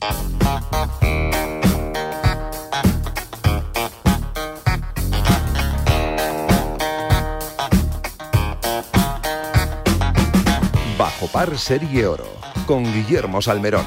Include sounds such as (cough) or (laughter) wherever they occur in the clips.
Bajo par Serie Oro con Guillermo Salmerón.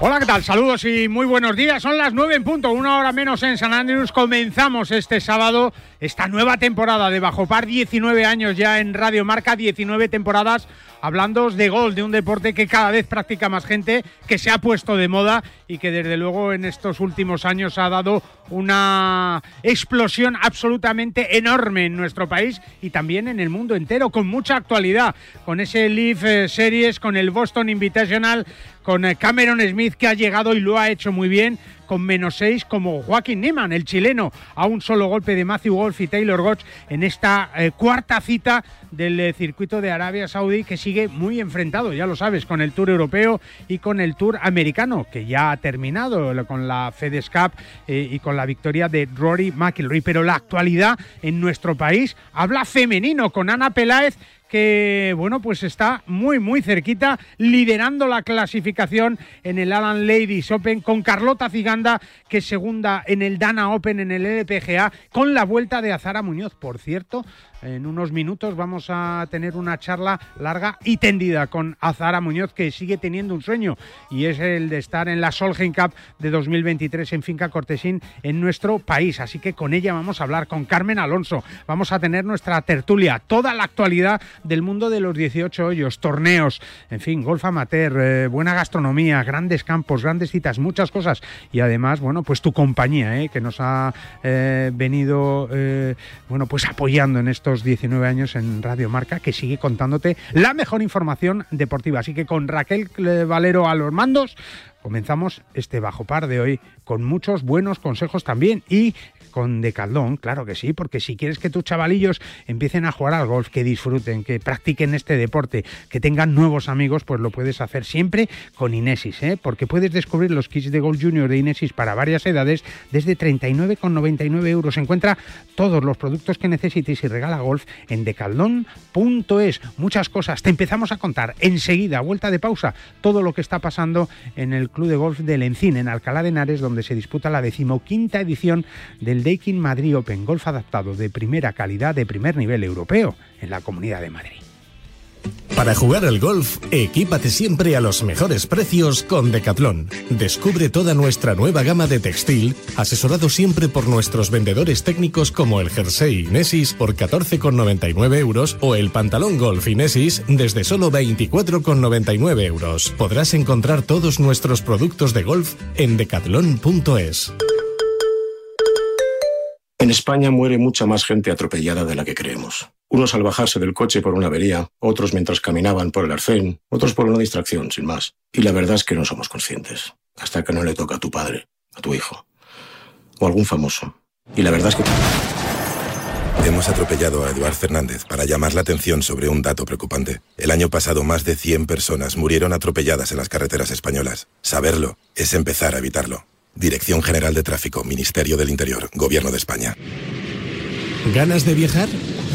Hola, ¿qué tal? Saludos y muy buenos días. Son las nueve en punto, una hora menos en San Andrés. Comenzamos este sábado esta nueva temporada de Bajo Par, 19 años ya en Radio Marca, 19 temporadas hablando de gol, de un deporte que cada vez practica más gente, que se ha puesto de moda y que desde luego en estos últimos años ha dado una explosión absolutamente enorme en nuestro país y también en el mundo entero, con mucha actualidad, con ese Leaf eh, Series, con el Boston Invitational, con eh, Cameron Smith que ha llegado y lo ha hecho muy bien, con menos seis como Joaquín Niemann, el chileno, a un solo golpe de Matthew Wolf y Taylor Gotch en esta eh, cuarta cita del eh, circuito de Arabia Saudí que sigue muy enfrentado, ya lo sabes, con el Tour Europeo y con el Tour Americano, que ya ha terminado con la FedEx Cup y con la victoria de Rory McIlroy. Pero la actualidad en nuestro país habla femenino con Ana Peláez que bueno, pues está muy muy cerquita liderando la clasificación en el Alan Ladies Open con Carlota Ciganda que es segunda en el Dana Open en el LPGA con la vuelta de Azara Muñoz, por cierto, en unos minutos vamos a tener una charla larga y tendida con Azara Muñoz, que sigue teniendo un sueño y es el de estar en la Solheim Cup de 2023 en Finca Cortesín en nuestro país. Así que con ella vamos a hablar, con Carmen Alonso. Vamos a tener nuestra tertulia, toda la actualidad del mundo de los 18 hoyos, torneos, en fin, golf amateur, eh, buena gastronomía, grandes campos, grandes citas, muchas cosas. Y además, bueno, pues tu compañía, eh, que nos ha eh, venido, bueno, pues apoyando en esto 19 años en Radio Marca, que sigue contándote la mejor información deportiva. Así que con Raquel Valero a los mandos, comenzamos este bajo par de hoy con muchos buenos consejos también y con Decaldón, claro que sí, porque si quieres que tus chavalillos empiecen a jugar al golf, que disfruten, que practiquen este deporte, que tengan nuevos amigos, pues lo puedes hacer siempre con Inesis, ¿eh? porque puedes descubrir los kits de Golf Junior de Inesis para varias edades desde 39,99 euros. Encuentra todos los productos que necesites y regala golf en decaldón.es. Muchas cosas, te empezamos a contar enseguida, vuelta de pausa, todo lo que está pasando en el Club de Golf del Encín, en Alcalá de Henares, donde se disputa la decimoquinta edición del el Daikin Madrid Open Golf adaptado de primera calidad de primer nivel europeo en la Comunidad de Madrid. Para jugar al golf, equípate siempre a los mejores precios con Decathlon. Descubre toda nuestra nueva gama de textil, asesorado siempre por nuestros vendedores técnicos como el jersey Inesis por 14,99 euros o el pantalón golf Inesis desde solo 24,99 euros. Podrás encontrar todos nuestros productos de golf en decathlon.es. En España muere mucha más gente atropellada de la que creemos. Unos al bajarse del coche por una avería, otros mientras caminaban por el arcén, otros por una distracción, sin más. Y la verdad es que no somos conscientes, hasta que no le toca a tu padre, a tu hijo, o algún famoso. Y la verdad es que... Hemos atropellado a Eduard Fernández para llamar la atención sobre un dato preocupante. El año pasado más de 100 personas murieron atropelladas en las carreteras españolas. Saberlo es empezar a evitarlo. Dirección General de Tráfico, Ministerio del Interior, Gobierno de España. ¿Ganas de viajar?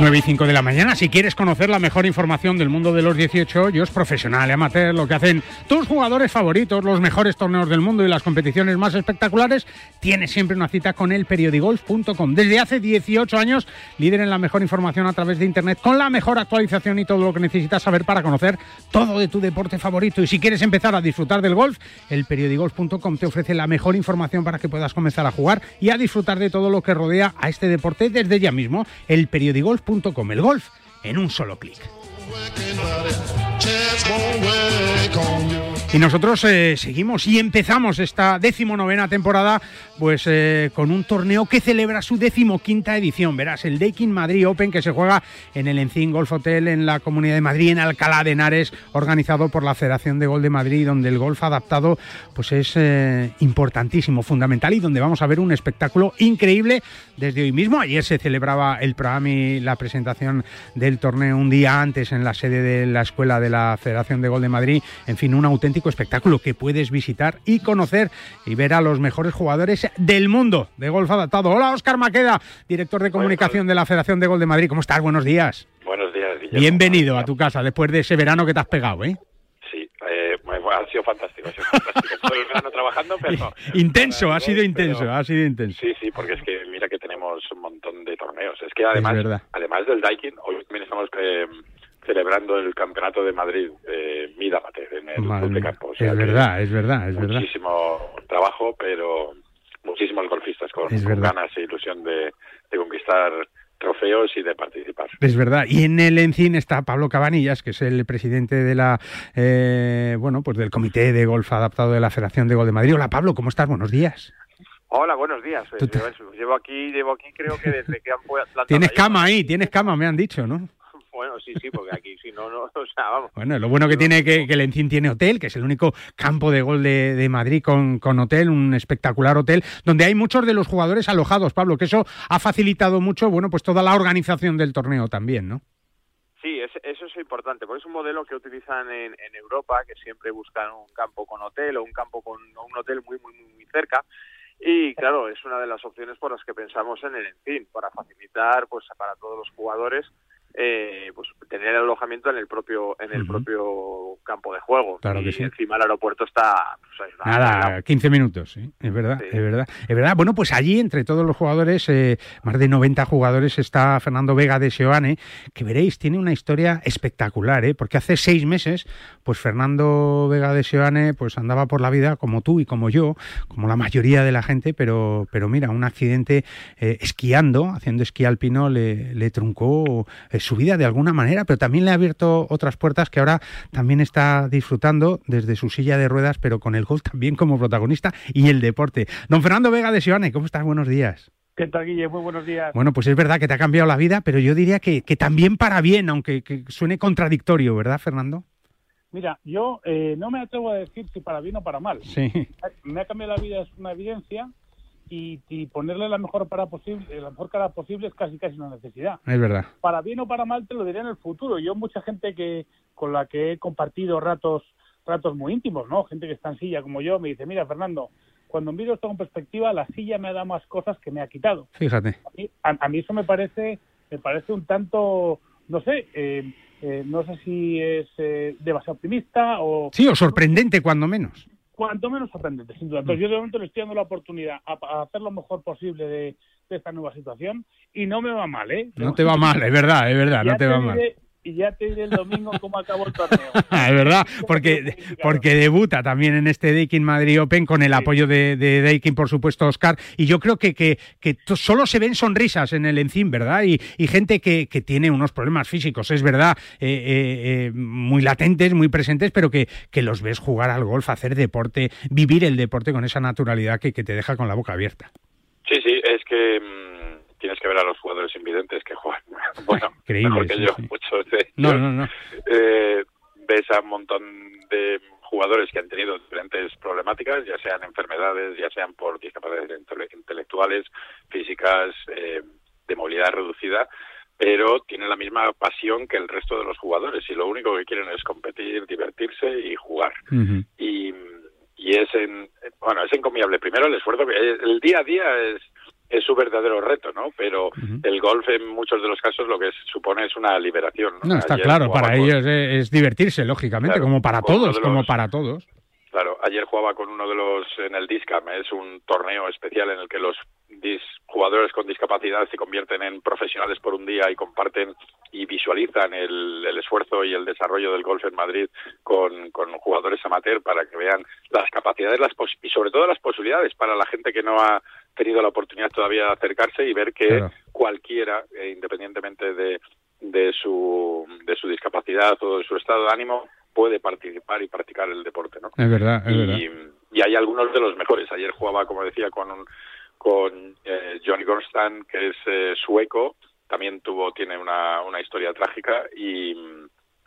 9 y 5 de la mañana. Si quieres conocer la mejor información del mundo de los 18 hoyos, profesional amateur, lo que hacen tus jugadores favoritos, los mejores torneos del mundo y las competiciones más espectaculares, tienes siempre una cita con el periodigolf.com. Desde hace 18 años, líder en la mejor información a través de Internet, con la mejor actualización y todo lo que necesitas saber para conocer todo de tu deporte favorito. Y si quieres empezar a disfrutar del golf, el periodigolf.com te ofrece la mejor información para que puedas comenzar a jugar y a disfrutar de todo lo que rodea a este deporte desde ya mismo. El periodigolf el golf en un solo clic. Y nosotros eh, seguimos y empezamos esta decimonovena temporada pues eh, con un torneo que celebra su decimoquinta edición. Verás, el Daikin Madrid Open que se juega en el Encín Golf Hotel en la Comunidad de Madrid, en Alcalá de Henares, organizado por la Federación de Gol de Madrid, donde el golf adaptado pues es eh, importantísimo, fundamental y donde vamos a ver un espectáculo increíble desde hoy mismo. Ayer se celebraba el programa y la presentación del torneo un día antes en la sede de la Escuela de la Federación de Gol de Madrid. En fin, un auténtico espectáculo que puedes visitar y conocer y ver a los mejores jugadores del mundo de golf adaptado. Hola, Oscar Maqueda, director de comunicación de la Federación de Gol de Madrid. ¿Cómo estás? Buenos días. Buenos días, Guillermo. Bienvenido a tu casa después de ese verano que te has pegado, ¿eh? Sí, eh, ha sido fantástico. Ha sido fantástico. (laughs) Todo el verano trabajando, pero. intenso, ha sido intenso, ha sido intenso. Sí, sí, porque es que mira que tenemos un montón de torneos. Es que además, además del Daikin, hoy también estamos. Eh, celebrando el campeonato de Madrid eh, Mida en el club de campo. es verdad, es verdad, es verdad. Muchísimo trabajo, pero muchísimos golfistas con, ganas e ilusión de, conquistar trofeos y de participar. Es verdad. Y en el Encin está Pablo Cabanillas, que es el presidente de la eh, bueno, pues del Comité de Golf Adaptado de la Federación de Gol de Madrid. Hola Pablo, ¿cómo estás? Buenos días. Hola, buenos días. Llevo aquí, llevo aquí creo que desde que han (laughs) plantado Tienes cama ahí, tienes cama, me han dicho, ¿no? Bueno, sí, sí, porque aquí si no, no, (laughs) o sea, vamos. Bueno, lo bueno que tiene que, que el Encín tiene hotel, que es el único campo de gol de, Madrid con, con, hotel, un espectacular hotel, donde hay muchos de los jugadores alojados, Pablo, que eso ha facilitado mucho, bueno, pues toda la organización del torneo también, ¿no? Sí, eso es importante, porque es un modelo que utilizan en, en, Europa, que siempre buscan un campo con hotel o un campo con un hotel muy, muy, muy cerca. Y claro, es una de las opciones por las que pensamos en el Encín, para facilitar pues para todos los jugadores eh, pues tener el alojamiento en el propio en el propio campo de juego claro y sí. encima el aeropuerto está pues, nada 15 minutos ¿sí? es verdad es verdad es verdad bueno pues allí entre todos los jugadores eh, más de 90 jugadores está Fernando Vega de Seoane que veréis tiene una historia espectacular ¿eh? porque hace seis meses pues Fernando Vega de Seoane pues andaba por la vida como tú y como yo como la mayoría de la gente pero pero mira un accidente eh, esquiando haciendo esquí alpino le, le truncó su vida de alguna manera, pero también le ha abierto otras puertas que ahora también está disfrutando desde su silla de ruedas, pero con el golf también como protagonista y el deporte. Don Fernando Vega de Sioane, ¿cómo estás? Buenos días. ¿Qué tal, Guille? Muy buenos días. Bueno, pues es verdad que te ha cambiado la vida, pero yo diría que, también para bien, aunque suene contradictorio, ¿verdad, Fernando? Mira, yo eh, no me atrevo a decir si para bien o para mal. Sí. Me ha cambiado la vida, es una evidencia, y, ponerle la mejor cara posible, la mejor cara posible es casi casi una necesidad. Es verdad. Para bien o para mal te lo diré en el futuro. Yo mucha gente que con la que he compartido ratos ratos muy íntimos, ¿no? Gente que está en silla como yo me dice, mira Fernando, cuando miro esto con perspectiva, la silla me ha dado más cosas que me ha quitado. Fíjate. A mí, eso me parece me parece un tanto, no sé, eh, eh, no sé si es eh, demasiado optimista o... Sí, o sorprendente cuando menos cuanto menos sorprendente, sin duda. Entonces, mm. yo de momento le estoy dando la oportunidad a, hacer lo mejor posible de, esta nueva situación y no me va mal, ¿eh? No te va mal, es verdad, es verdad, no te, va mal y ya te diré el domingo cómo acabó el torneo. (laughs) es verdad, porque, porque debuta también en este Daikin Madrid Open con el apoyo de, de Daikin, por supuesto, Oscar. Y yo creo que, que, solo se ven sonrisas en el Encim, ¿verdad? Y, gente que, tiene unos problemas físicos, es verdad, eh, eh, eh, muy latentes, muy presentes, pero que, que los ves jugar al golf, hacer deporte, vivir el deporte con esa naturalidad que, te deja con la boca abierta. Sí, sí, es que mm, tienes que ver a los jugadores invidentes que juegan, (laughs) bueno, (laughs) mejor que yo, muchos de no, no, no. Eh, ves a un montón de jugadores que han tenido diferentes problemáticas, ya sean enfermedades, ya sean por discapacidades intelectuales, físicas, eh, de movilidad reducida, pero tienen la misma pasión que el resto de los jugadores y lo único que quieren es competir, divertirse y jugar. Y y es en, bueno es encomiable. Primero el esfuerzo que el día a día es es su verdadero reto, ¿no? Pero el golf en muchos de los casos lo que supone es una liberación. No, está claro, para ellos es, divertirse, lógicamente, como para todos, como para todos. Claro, ayer jugaba con uno de los en el Discam, es un torneo especial en el que los jugadores con discapacidad se convierten en profesionales por un día y comparten y visualizan el, esfuerzo y el desarrollo del golf en Madrid con, con jugadores amateur para que vean las capacidades las y sobre todo las posibilidades para la gente que no ha tenido la oportunidad todavía de acercarse y ver que cualquiera, eh, independientemente de, de, su, de su discapacidad o de su estado de ánimo, puede participar y practicar el deporte, ¿no? Es verdad, es y, verdad. Y hay algunos de los mejores. Ayer jugaba, como decía, con un, con eh, Johnny Gorstan, que es eh, sueco, también tuvo tiene una, una historia trágica y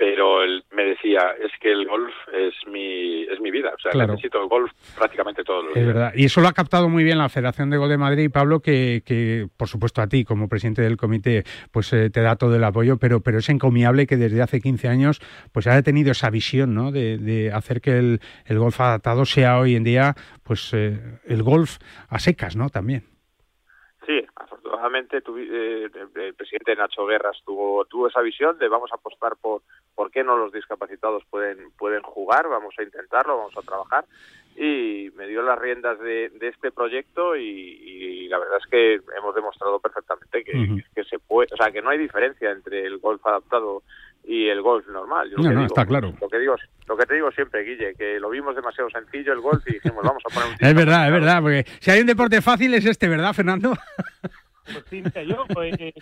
pero él me decía es que el golf es mi es mi vida o sea necesito el golf prácticamente todos los es verdad. Y eso lo ha captado muy bien la Federación de Gol de Madrid Pablo que, que por supuesto a ti como presidente del comité pues eh, te da todo el apoyo pero pero es encomiable que desde hace 15 años pues haya tenido esa visión ¿no? de, de hacer que el, el, golf adaptado sea hoy en día pues eh, el golf a secas no también afortunadamente eh, el presidente Nacho Guerras tuvo, tuvo esa visión de vamos a apostar por por qué no los discapacitados pueden, pueden jugar, vamos a intentarlo, vamos a trabajar. Y me dio las riendas de, este proyecto y, la verdad es que hemos demostrado perfectamente que, que se puede, o sea, que no hay diferencia entre el golf adaptado y el golf normal. no, no, está claro. Lo que digo, lo que te digo siempre, Guille, que lo vimos demasiado sencillo el golf y dijimos, vamos a poner un... (laughs) es verdad, es verdad, porque si hay un deporte fácil es este, ¿verdad, Fernando? (laughs) Pues sí, yo pues, eh,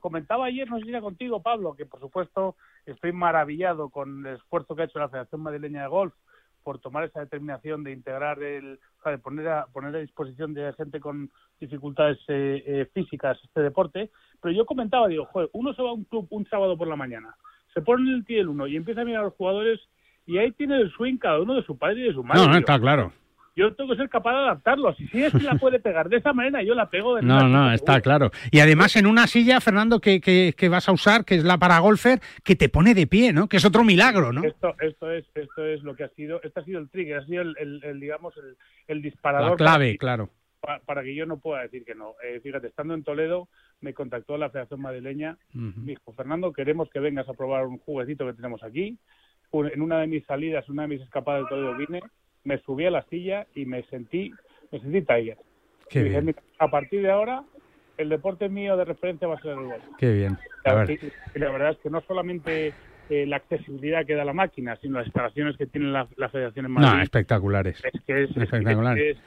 comentaba ayer, no sé si era contigo, Pablo, que por supuesto estoy maravillado con el esfuerzo que ha hecho la Federación Madrileña de Golf por tomar esa determinación de integrar el, o sea, de poner a, poner a disposición de gente con dificultades eh, eh, físicas este deporte. Pero yo comentaba, digo, joder, uno se va a un club un sábado por la mañana, se pone en el del uno y empieza a mirar a los jugadores y ahí tiene el swing cada uno de su padre y de su madre. No, no, está claro yo tengo que ser capaz de adaptarlo. Si sí es que la puede pegar de esa manera, yo la pego de No, no, está claro. Y además en una silla, Fernando, que, que, vas a usar, que es la para golfer, que te pone de pie, ¿no? Que es otro milagro, ¿no? Esto, esto, es, esto es lo que ha sido, esto ha sido el trigger, ha sido el, digamos, el, disparador. La clave, claro. Para, que yo no pueda decir que no. Eh, fíjate, estando en Toledo, me contactó la Federación Madrileña, me dijo, Fernando, queremos que vengas a probar un juguetito que tenemos aquí. En una de mis salidas, una de mis escapadas de Toledo vine me subí a la silla y me sentí, me sentí Tiger. a partir de ahora, el deporte mío de referencia va a ser el golf. Qué bien. Y, la verdad es que no solamente eh, la accesibilidad que da la máquina, sino las instalaciones que tiene la, Federación en Madrid. No, especticulares. Es que es, espectacular. Es,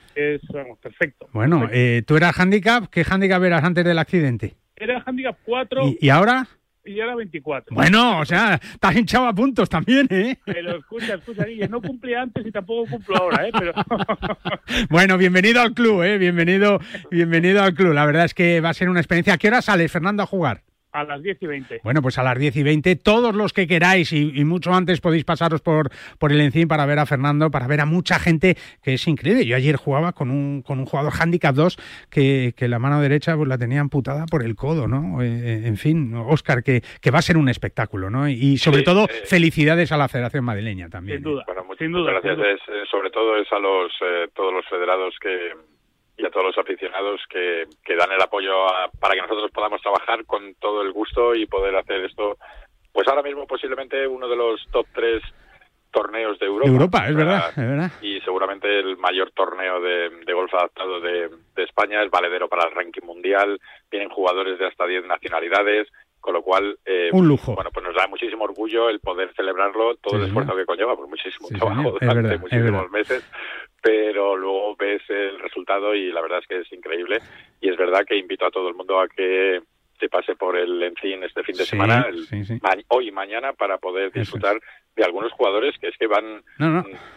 perfecto. Bueno, Eh, ¿tú eras handicap? ¿Qué handicap eras antes del accidente? Era handicap 4. ¿Y ahora? Y era 24. Bueno, o sea, estás hinchado a puntos también, ¿eh? Pero escucha, escucha, Guille, no cumplí antes y tampoco cumplo ahora, ¿eh? Pero... (laughs) bueno, bienvenido al club, ¿eh? Bienvenido, bienvenido al club. La verdad es que va a ser una experiencia. ¿A qué hora sale Fernando a jugar? A las 10 y 20. Bueno, pues a las 10 y 20, todos los que queráis y, mucho antes podéis pasaros por, por el Encín para ver a Fernando, para ver a mucha gente que es increíble. Yo ayer jugaba con un, con un jugador handicap 2 que, que la mano derecha pues, la tenía amputada por el codo, ¿no? Eh, eh, en fin, Óscar, que, que va a ser un espectáculo, ¿no? Y sobre todo, eh, felicidades a la Federación Madrileña también. Sin duda. Bueno, sin duda, gracias. sobre todo es a los todos los federados que y a todos los aficionados que, que dan el apoyo para que nosotros podamos trabajar con todo el gusto y poder hacer esto. Pues ahora mismo posiblemente uno de los top tres torneos de Europa. Europa, es verdad, es verdad. Y seguramente el mayor torneo de, de golf adaptado de, de, España es valedero para el ranking mundial. Vienen jugadores de hasta 10 nacionalidades, con lo cual... Eh, Un lujo. Bueno, pues nos da muchísimo orgullo el poder celebrarlo, todo el esfuerzo que conlleva, por muchísimo trabajo durante muchísimos meses pero luego ves el resultado y la verdad es que es increíble y es verdad que invito a todo el mundo a que se pase por el Encin este fin de semana, hoy y mañana, para poder disfrutar de algunos jugadores que es que van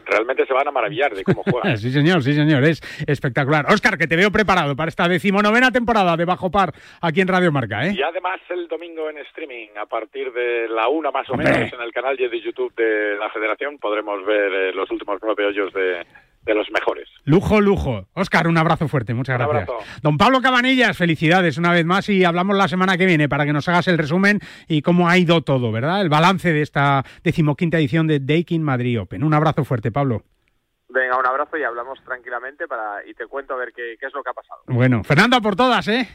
realmente se van a maravillar de cómo juegan. (laughs) sí, señor, sí, señor, es espectacular. Oscar, que te veo preparado para esta decimonovena temporada de Bajo Par aquí en Radio Marca, ¿eh? Y además el domingo en streaming, a partir de la una más o menos, en el canal de YouTube de la Federación podremos ver eh, los últimos nueve hoyos de, de los mejores. Lujo, lujo. Oscar, un abrazo fuerte, muchas gracias. Don Pablo Cabanillas, felicidades una vez más y hablamos la semana que viene para que nos hagas el resumen y cómo ha ido todo, ¿verdad? El balance de esta decimoquinta edición de Daking Madrid Open. Un abrazo fuerte, Pablo. Venga, un abrazo y hablamos tranquilamente para y te cuento a ver qué, es lo que ha pasado. Bueno, Fernando, por todas, ¿eh?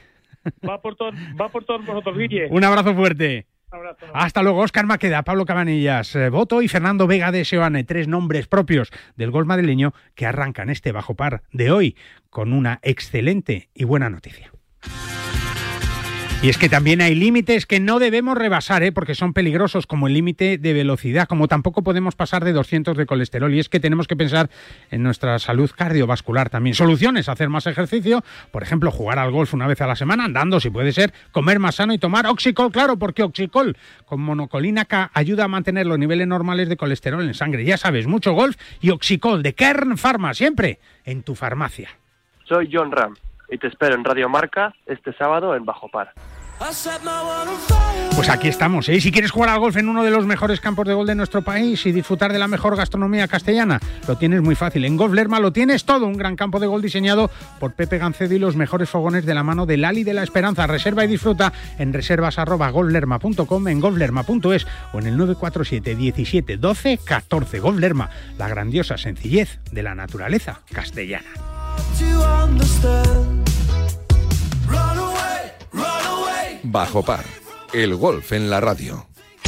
Va por, va por todos vosotros, Guille. Un abrazo fuerte. Hasta luego, Oscar Maqueda, Pablo Cabanillas, Voto eh, y Fernando Vega de Seoane, tres nombres propios del gol madrileño que arrancan este bajo par de hoy con una excelente y buena noticia. Y es que también hay límites que no debemos rebasar, ¿eh? porque son peligrosos, como el límite de velocidad, como tampoco podemos pasar de 200 de colesterol. Y es que tenemos que pensar en nuestra salud cardiovascular también. Soluciones, hacer más ejercicio, por ejemplo, jugar al golf una vez a la semana, andando si puede ser, comer más sano y tomar Oxicol, claro, porque Oxicol con monocolina K ayuda a mantener los niveles normales de colesterol en sangre. Ya sabes, mucho golf y Oxicol de Kern Pharma, siempre en tu farmacia. Soy John Ram y te espero en Radio Marca este sábado en Bajo Par. Pues aquí estamos, ¿eh? Si quieres jugar al golf en uno de los mejores campos de gol de nuestro país y disfrutar de la mejor gastronomía castellana, lo tienes muy fácil. En Golf Lerma lo tienes todo, un gran campo de gol diseñado por Pepe Gancedo y los mejores fogones de la mano de Lali de la Esperanza. Reserva y disfruta en reservas arroba golflerma.com, en golflerma.es o en el 947 17 12 14. Golf Lerma, la grandiosa sencillez de la naturaleza castellana. Bajo par, el golf en la radio.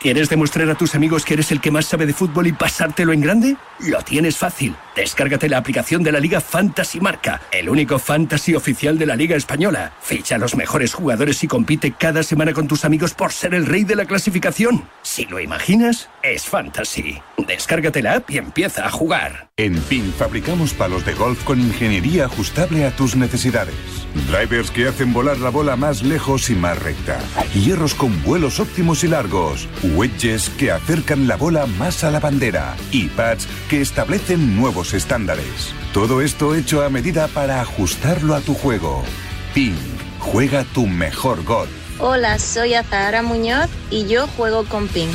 ¿Quieres demostrar a tus amigos que eres el que más sabe de fútbol y pasártelo en grande? Lo tienes fácil. Descárgate la aplicación de la Liga Fantasy Marca, el único fantasy oficial de la Liga Española. Ficha a los mejores jugadores y compite cada semana con tus amigos por ser el rey de la clasificación. Si lo imaginas, es fantasy. Descárgate la app y empieza a jugar. En PIN fabricamos palos de golf con ingeniería ajustable a tus necesidades. Drivers que hacen volar la bola más lejos y más recta. Hierros con vuelos óptimos y largos wedges que acercan la bola más a la bandera y pads que establecen nuevos estándares. Todo esto hecho a medida para ajustarlo a tu juego. Ping, juega tu mejor gol. Hola, soy Azahara Muñoz y yo juego con Ping.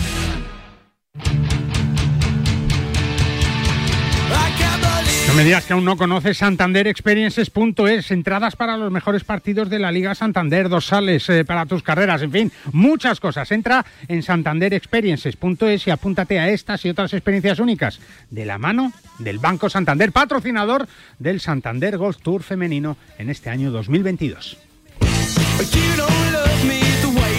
No me digas que aún no conoces santanderexperiences.es, entradas para los mejores partidos de la Liga Santander, dorsales sales para tus carreras, en fin, muchas cosas. Entra en santanderexperiences.es y apúntate a estas y otras experiencias únicas de la mano del Banco Santander, patrocinador del Santander Golf Tour femenino en este año 2022.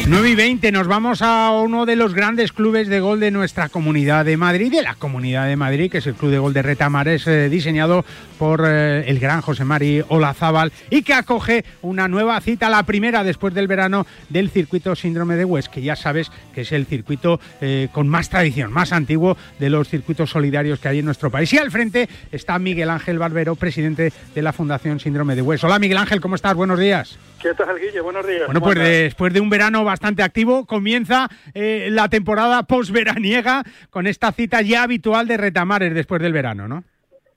9 y 20, nos vamos a uno de los grandes clubes de gol de nuestra comunidad de Madrid, de la comunidad de Madrid, que es el Club de Gol de Retamares, eh, diseñado por eh, el gran José Mari Olazábal y que acoge una nueva cita, la primera después del verano del circuito Síndrome de West, que ya sabes que es el circuito eh, con más tradición, más antiguo de los circuitos solidarios que hay en nuestro país. Y al frente está Miguel Ángel Barbero, presidente de la Fundación Síndrome de West. Hola Miguel Ángel, ¿cómo estás? Buenos días. ¿Qué tal, Guille? Buenos días. Bueno, pues después de un verano bastante activo, comienza eh, la temporada postveraniega con esta cita ya habitual de retamares después del verano, ¿no?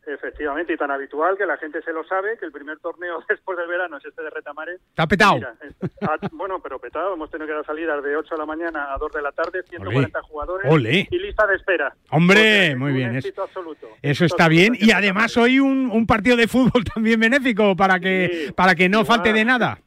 Efectivamente, y tan habitual que la gente se lo sabe, que el primer torneo (laughs) después del verano es este de Retamares. Está petado. bueno, pero petado. Hemos tenido que dar salidas de 8 de la mañana a 2 de la tarde, 140 jugadores y lista de espera. Hombre, muy bien. Eso está bien. Y además hoy un, un, partido de fútbol (laughs) también benéfico para que, para que no falte de nada.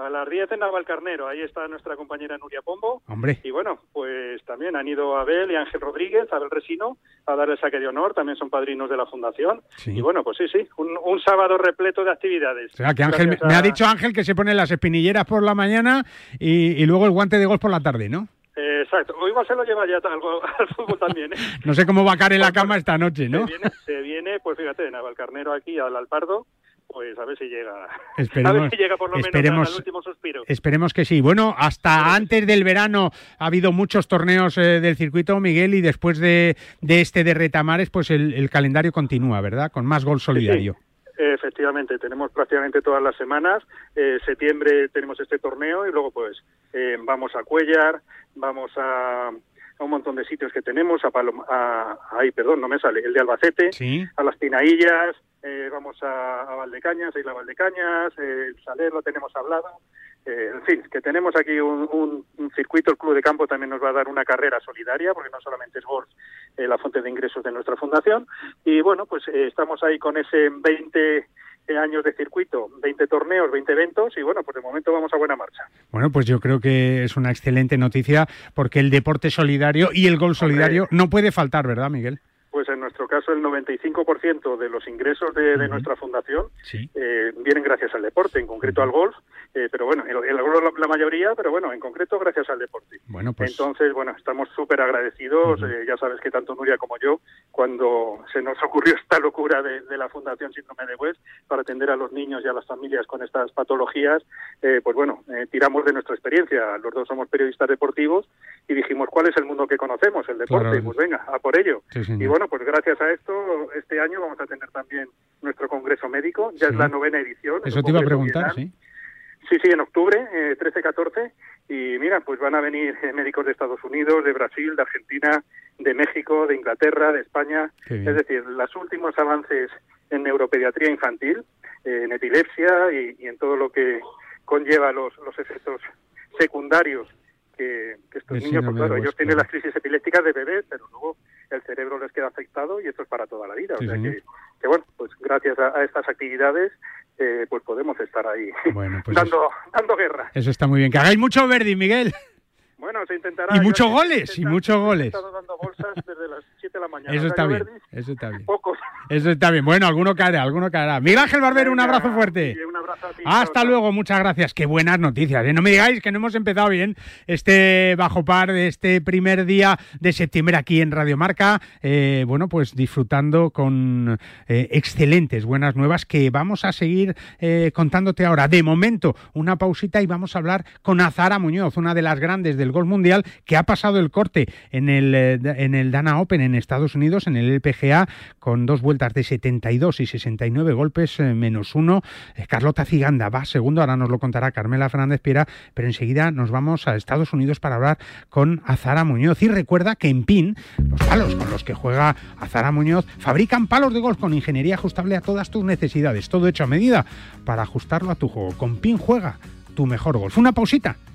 A las 10 en Navalcarnero, ahí está nuestra compañera Nuria Pombo. Hombre. Y bueno, pues también han ido Abel y Ángel Rodríguez, Abel Resino, a dar el saque de honor, también son padrinos de la fundación. Y bueno, pues sí, sí, un, sábado repleto de actividades. O sea, que Ángel, me ha dicho Ángel que se pone las espinilleras por la mañana y, luego el guante de golf por la tarde, ¿no? exacto, hoy va se lo lleva ya algo al fútbol también. ¿eh? (laughs) no sé cómo va a caer en la cama esta noche, ¿no? Se viene, se viene pues fíjate, en Navalcarnero aquí al Alpardo pues a ver si llega. Esperemos, (laughs) a ver si llega por lo menos al último suspiro. Esperemos que sí. Bueno, hasta antes del verano ha habido muchos torneos eh, del circuito, Miguel, y después de, de este de Retamares, pues el, calendario continúa, ¿verdad? Con más gol solidario. Efectivamente, tenemos prácticamente todas las semanas. Eh, septiembre tenemos este torneo y luego pues eh, vamos a Cuellar, vamos a, un montón de sitios que tenemos, a, Paloma, a, ahí, perdón, no me sale, el de Albacete, a las Pinaillas, eh, vamos a, a, Valdecañas, a Isla Valdecañas, eh, el Saler lo tenemos hablado, eh, en fin, que tenemos aquí un, circuito, el Club de Campo también nos va a dar una carrera solidaria, porque no solamente es golf la fuente de ingresos de nuestra fundación, y bueno, pues estamos ahí con ese 20 años de circuito, 20 torneos, 20 eventos y bueno, pues de momento vamos a buena marcha. Bueno, pues yo creo que es una excelente noticia porque el deporte solidario y el gol solidario no puede faltar, ¿verdad, Miguel? Pues en nuestro caso el 95% de los ingresos de, nuestra fundación eh, vienen gracias al deporte, en concreto al golf, eh, pero bueno, el, golf la, mayoría, pero bueno, en concreto gracias al deporte. Bueno, pues... Entonces, bueno, estamos súper agradecidos, eh, ya sabes que tanto Nuria como yo, cuando se nos (laughs) ocurrió esta locura de, la Fundación Síndrome de West para atender a los niños y a las familias con estas patologías, pues bueno, tiramos de nuestra experiencia, los dos somos periodistas deportivos y dijimos, ¿cuál es el mundo que conocemos? El deporte, pues venga, a por ello. y bueno, pues gracias a esto, este año vamos a tener también nuestro congreso médico, ya es la novena edición. Eso te iba a preguntar, sí. Sí, sí, en octubre, eh, 13-14, y mira, pues van a venir eh, médicos de Estados Unidos, de Brasil, de Argentina, de México, de Inglaterra, de España, es decir, los últimos avances en neuropediatría infantil, eh, en epilepsia y, y, en todo lo que conlleva los, los efectos secundarios que, estos niños, pues claro, ellos tienen las crisis epilépticas de bebé, pero luego el cerebro les queda afectado y esto es para toda la vida. o sea que, bueno, pues gracias a, estas actividades eh, pues podemos estar ahí pues (laughs) dando, dando guerra. Eso está muy bien. Que hagáis mucho verde, Miguel. Bueno, se intentará. Y muchos goles, y muchos goles. dando bolsas desde las 7 de la mañana. Eso está bien, eso está bien. Pocos. Eso está bien. Bueno, alguno caerá, alguno caerá. Miguel Ángel Barbero, un abrazo fuerte. un abrazo Hasta luego, muchas gracias. Qué buenas noticias. ¿eh? No me digáis que no hemos empezado bien este bajo par de este primer día de septiembre aquí en Radio Marca. Eh, bueno, pues disfrutando con eh, excelentes buenas nuevas que vamos a seguir contándote ahora. De momento, una pausita y vamos a hablar con Azara Muñoz, una de las grandes del golf mundial que ha pasado el corte en el, en el Dana Open en Estados Unidos, en el LPGA, con dos vueltas de 72 y 69 golpes menos uno. Carlota Ciganda va segundo, ahora nos lo contará Carmela Fernández Piera, pero enseguida nos vamos a Estados Unidos para hablar con Azara Muñoz. Y recuerda que en PIN, los palos con los que juega Azara Muñoz, fabrican palos de golf con ingeniería ajustable a todas tus necesidades, todo hecho a medida para ajustarlo a tu juego. Con PIN juega tu mejor golf. Una pausita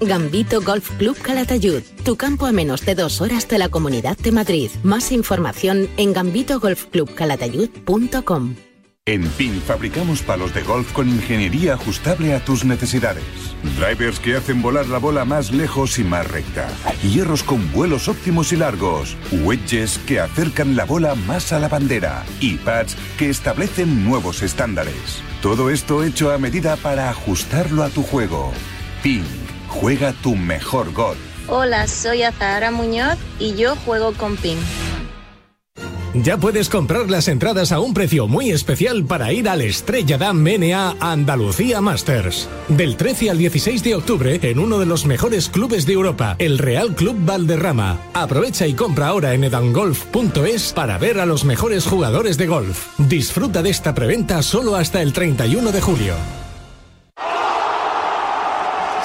Gambito Golf Club Calatayud, tu campo a menos de dos horas de la Comunidad de Madrid. Más información en gambitogolfclubcalatayud.com. En PIN fabricamos palos de golf con ingeniería ajustable a tus necesidades. Drivers que hacen volar la bola más lejos y más recta. Hierros con vuelos óptimos y largos. Wedges que acercan la bola más a la bandera. Y pads que establecen nuevos estándares. Todo esto hecho a medida para ajustarlo a tu juego. PIN Juega tu mejor gol. Hola, soy Azahara Muñoz y yo juego con PIN. Ya puedes comprar las entradas a un precio muy especial para ir al Estrella Damm MNA Andalucía Masters. Del 13 al 16 de octubre en uno de los mejores clubes de Europa, el Real Club Valderrama. Aprovecha y compra ahora en edangolf.es para ver a los mejores jugadores de golf. Disfruta de esta preventa solo hasta el 31 de julio.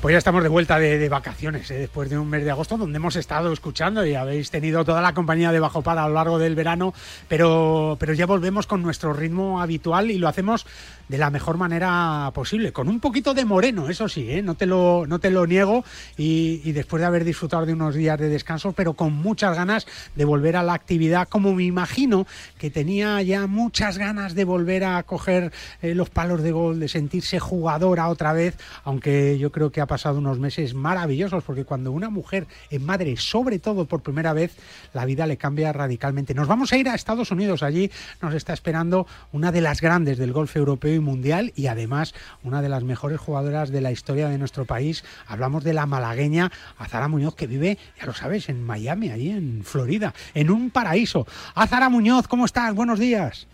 Pues ya estamos de vuelta de, vacaciones, ¿eh? después de un mes de agosto, donde hemos estado escuchando y habéis tenido toda la compañía de Bajo Para a lo largo del verano, pero, pero ya volvemos con nuestro ritmo habitual y lo hacemos de la mejor manera posible, con un poquito de moreno, eso sí, ¿eh? no, te lo, no te lo niego, y, después de haber disfrutado de unos días de descanso, pero con muchas ganas de volver a la actividad, como me imagino que tenía ya muchas ganas de volver a coger eh, los palos de gol, de sentirse jugadora otra vez, aunque yo creo que ha pasado unos meses maravillosos, porque cuando una mujer es madre, sobre todo por primera vez, la vida le cambia radicalmente. Nos vamos a ir a Estados Unidos, allí nos está esperando una de las grandes del golf europeo y mundial y además una de las mejores jugadoras de la historia de nuestro país. Hablamos de la malagueña Azara Muñoz, que vive, ya lo sabes, en Miami, allí en Florida, en un paraíso. Azara Muñoz, ¿cómo estás? Buenos días.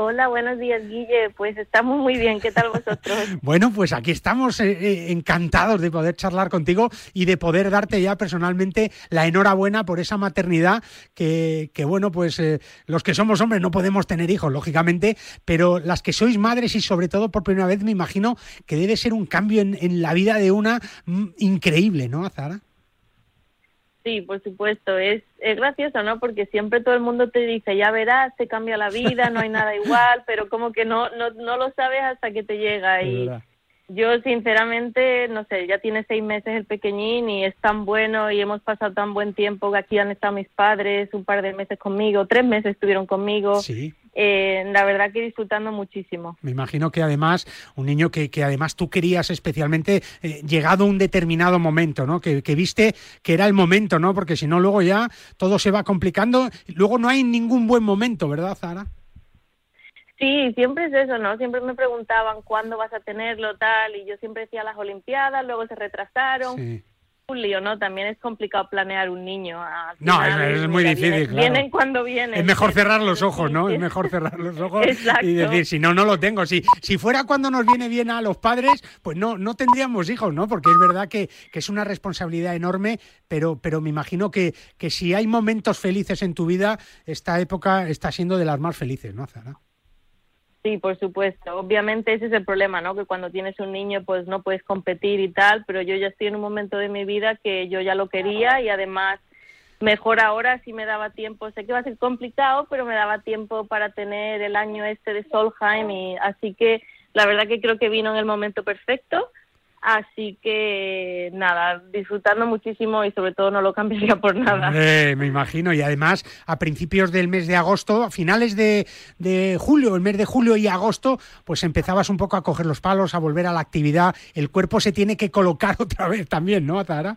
Hola, buenos días, Guille. Pues estamos muy bien. ¿Qué tal vosotros? (laughs) bueno, pues aquí estamos eh, eh, encantados de poder charlar contigo y de poder darte ya personalmente la enhorabuena por esa maternidad que, que bueno, pues eh, los que somos hombres no podemos tener hijos, lógicamente, pero las que sois madres y sobre todo por primera vez me imagino que debe ser un cambio en, en la vida de una mm, increíble, ¿no, Azara? Sí, por supuesto, es, es gracioso, ¿no? Porque siempre todo el mundo te dice, ya verás, te cambia la vida, no hay nada (laughs) igual, pero como que no, no, no lo sabes hasta que te llega y, yo sinceramente, no sé, ya tiene seis meses el pequeñín y es tan bueno y hemos pasado tan buen tiempo que aquí han estado mis padres un par de meses conmigo, tres meses estuvieron conmigo. Sí. Eh, la verdad que disfrutando muchísimo. Me imagino que además, un niño que, que además tú querías especialmente, eh, llegado un determinado momento, ¿no? Que, que, viste que era el momento, ¿no? Porque si no, luego ya todo se va complicando. Luego no hay ningún buen momento, ¿verdad, Zara? Sí, siempre es eso, ¿no? Siempre me preguntaban cuándo vas a tenerlo, tal, y yo siempre decía las Olimpiadas, luego se retrasaron. Sí. Un lío, ¿no? También es complicado planear un niño. no, es, muy difícil. Vienen cuando vienen. Es mejor cerrar los ojos, ¿no? Es mejor cerrar los ojos y decir, si no, no lo tengo. Si, si fuera cuando nos viene bien a los padres, pues no, no tendríamos hijos, ¿no? Porque es verdad que, que es una responsabilidad enorme, pero, pero me imagino que, que si hay momentos felices en tu vida, esta época está siendo de las más felices, ¿no, Zara? Sí, por supuesto. Obviamente ese es el problema, ¿no? Que cuando tienes un niño pues no puedes competir y tal, pero yo ya estoy en un momento de mi vida que yo ya lo quería y además mejor ahora si me daba tiempo. Sé que va a ser complicado, pero me daba tiempo para tener el año este de Solheim y así que la verdad que creo que vino en el momento perfecto Así que nada, disfrutando muchísimo y sobre todo no lo cambiaría por nada. me imagino. Y además, a principios del mes de agosto, a finales de, de, julio, el mes de julio y agosto, pues empezabas un poco a coger los palos, a volver a la actividad. El cuerpo se tiene que colocar (laughs) otra vez también, ¿no, Zara?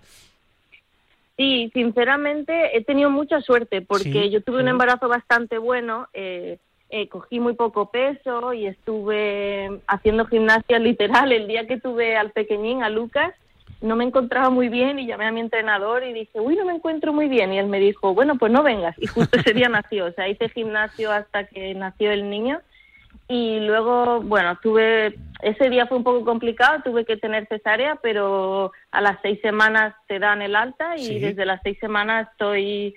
Sí, sinceramente he tenido mucha suerte porque yo tuve un embarazo bastante bueno. Eh, eh, cogí muy poco peso y estuve haciendo gimnasia literal el día que tuve al pequeñín, a Lucas, no me encontraba muy bien y llamé a mi entrenador y dije, uy, no me encuentro muy bien. Y él me dijo, bueno, pues no vengas. Y justo ese día (laughs) nació, o sea, hice gimnasio hasta que nació el niño. Y luego, bueno, tuve, ese día fue un poco complicado, tuve que tener cesárea, pero a las seis semanas te dan el alta y desde las seis semanas estoy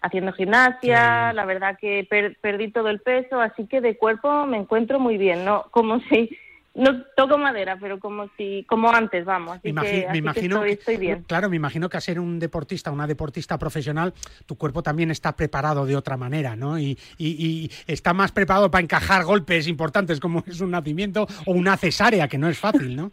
haciendo gimnasia, la verdad que perdí todo el peso, así que de cuerpo me encuentro muy bien, no como (laughs) si no toco madera, pero como si como antes, vamos. Así que, me imagino estoy, bien. Claro, me imagino que a ser un deportista, una deportista profesional, tu cuerpo también está preparado de otra manera, ¿no? Y, y está más preparado para encajar golpes importantes como es un nacimiento o una cesárea, que no es fácil, ¿no?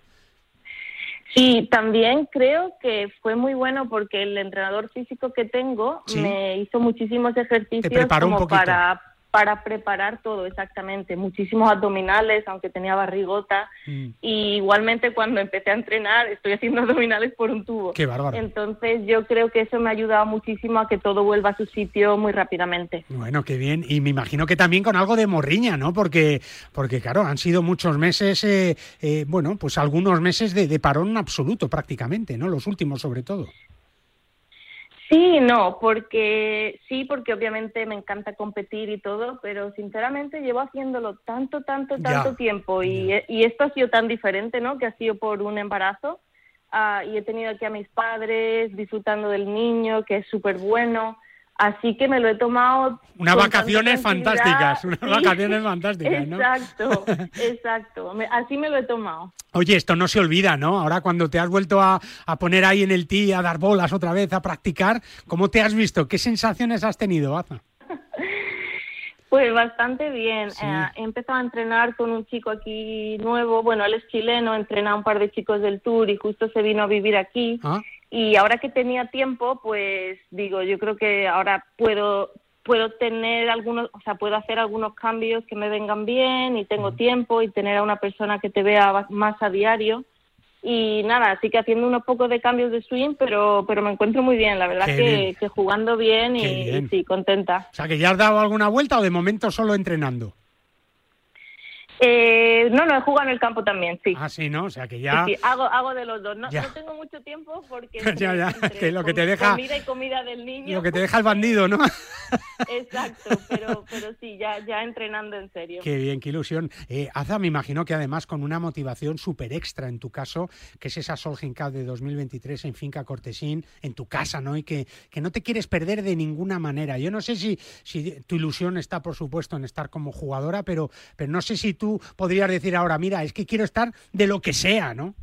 Sí, también creo que fue muy bueno porque el entrenador físico que tengo me hizo muchísimos ejercicios como para para preparar todo exactamente, muchísimos abdominales, aunque tenía barrigota, mm. y igualmente cuando empecé a entrenar estoy haciendo (laughs) abdominales por un tubo. Qué bárbaro. Entonces yo creo que eso me ha ayudado muchísimo a que todo vuelva a su sitio muy rápidamente. Bueno, qué bien, y me imagino que también con algo de morriña, ¿no? Porque, porque claro, han sido muchos meses, eh, eh, bueno, pues algunos meses de, de parón absoluto prácticamente, ¿no? Los últimos sobre todo. Sí, no, porque sí, porque obviamente me encanta competir y todo, pero sinceramente llevo haciéndolo tanto, tanto, tanto tiempo y, y, esto ha sido tan diferente, ¿no? Que ha sido por un embarazo uh, y he tenido aquí a mis padres disfrutando del niño, que es súper bueno. Así que me lo he tomado. Unas vacaciones fantásticas, unas vacaciones fantásticas, ¿no? Exacto, (laughs) exacto. así me lo he tomado. Oye, esto no se olvida, ¿no? Ahora cuando te has vuelto a, poner ahí en el tee, a dar bolas otra vez, a practicar, ¿cómo te has visto? ¿Qué sensaciones has tenido, Aza? (laughs) Pues bastante bien. Eh, he empezado a entrenar con un chico aquí nuevo. Bueno, él es chileno, entrena a un par de chicos del tour y justo se vino a vivir aquí. Ah. Y ahora que tenía tiempo, pues digo, yo creo que ahora puedo puedo tener algunos, o sea, puedo hacer algunos cambios que me vengan bien y tengo tiempo y tener a una persona que te vea más a diario. Y nada, así que haciendo unos pocos de cambios de swing, pero, pero me encuentro muy bien, la verdad que, que, jugando bien y, sí, contenta. O sea, que ya has dado alguna vuelta o de momento solo entrenando. Eh, no, no, he jugado en el campo también, sí. Ah, sí, ¿no? O sea, que ya... Sí, hago, hago de los dos. No, no tengo mucho tiempo porque... (laughs) ya, ya, que lo que te deja... Comida y comida del niño. Lo que te deja el bandido, ¿no? (laughs) Exacto, pero, pero sí, ya, ya entrenando en serio. Qué bien, qué ilusión. Eh, Aza, me imagino que además con una motivación súper extra en tu caso, que es esa Solheim Cup de 2023 en Finca Cortesín, en tu casa, ¿no? Y que, que no te quieres perder de ninguna manera. Yo no sé si, si tu ilusión está, por supuesto, en estar como jugadora, pero, pero no sé si tú podrías decir ahora, mira, es que quiero estar de lo que sea, ¿no?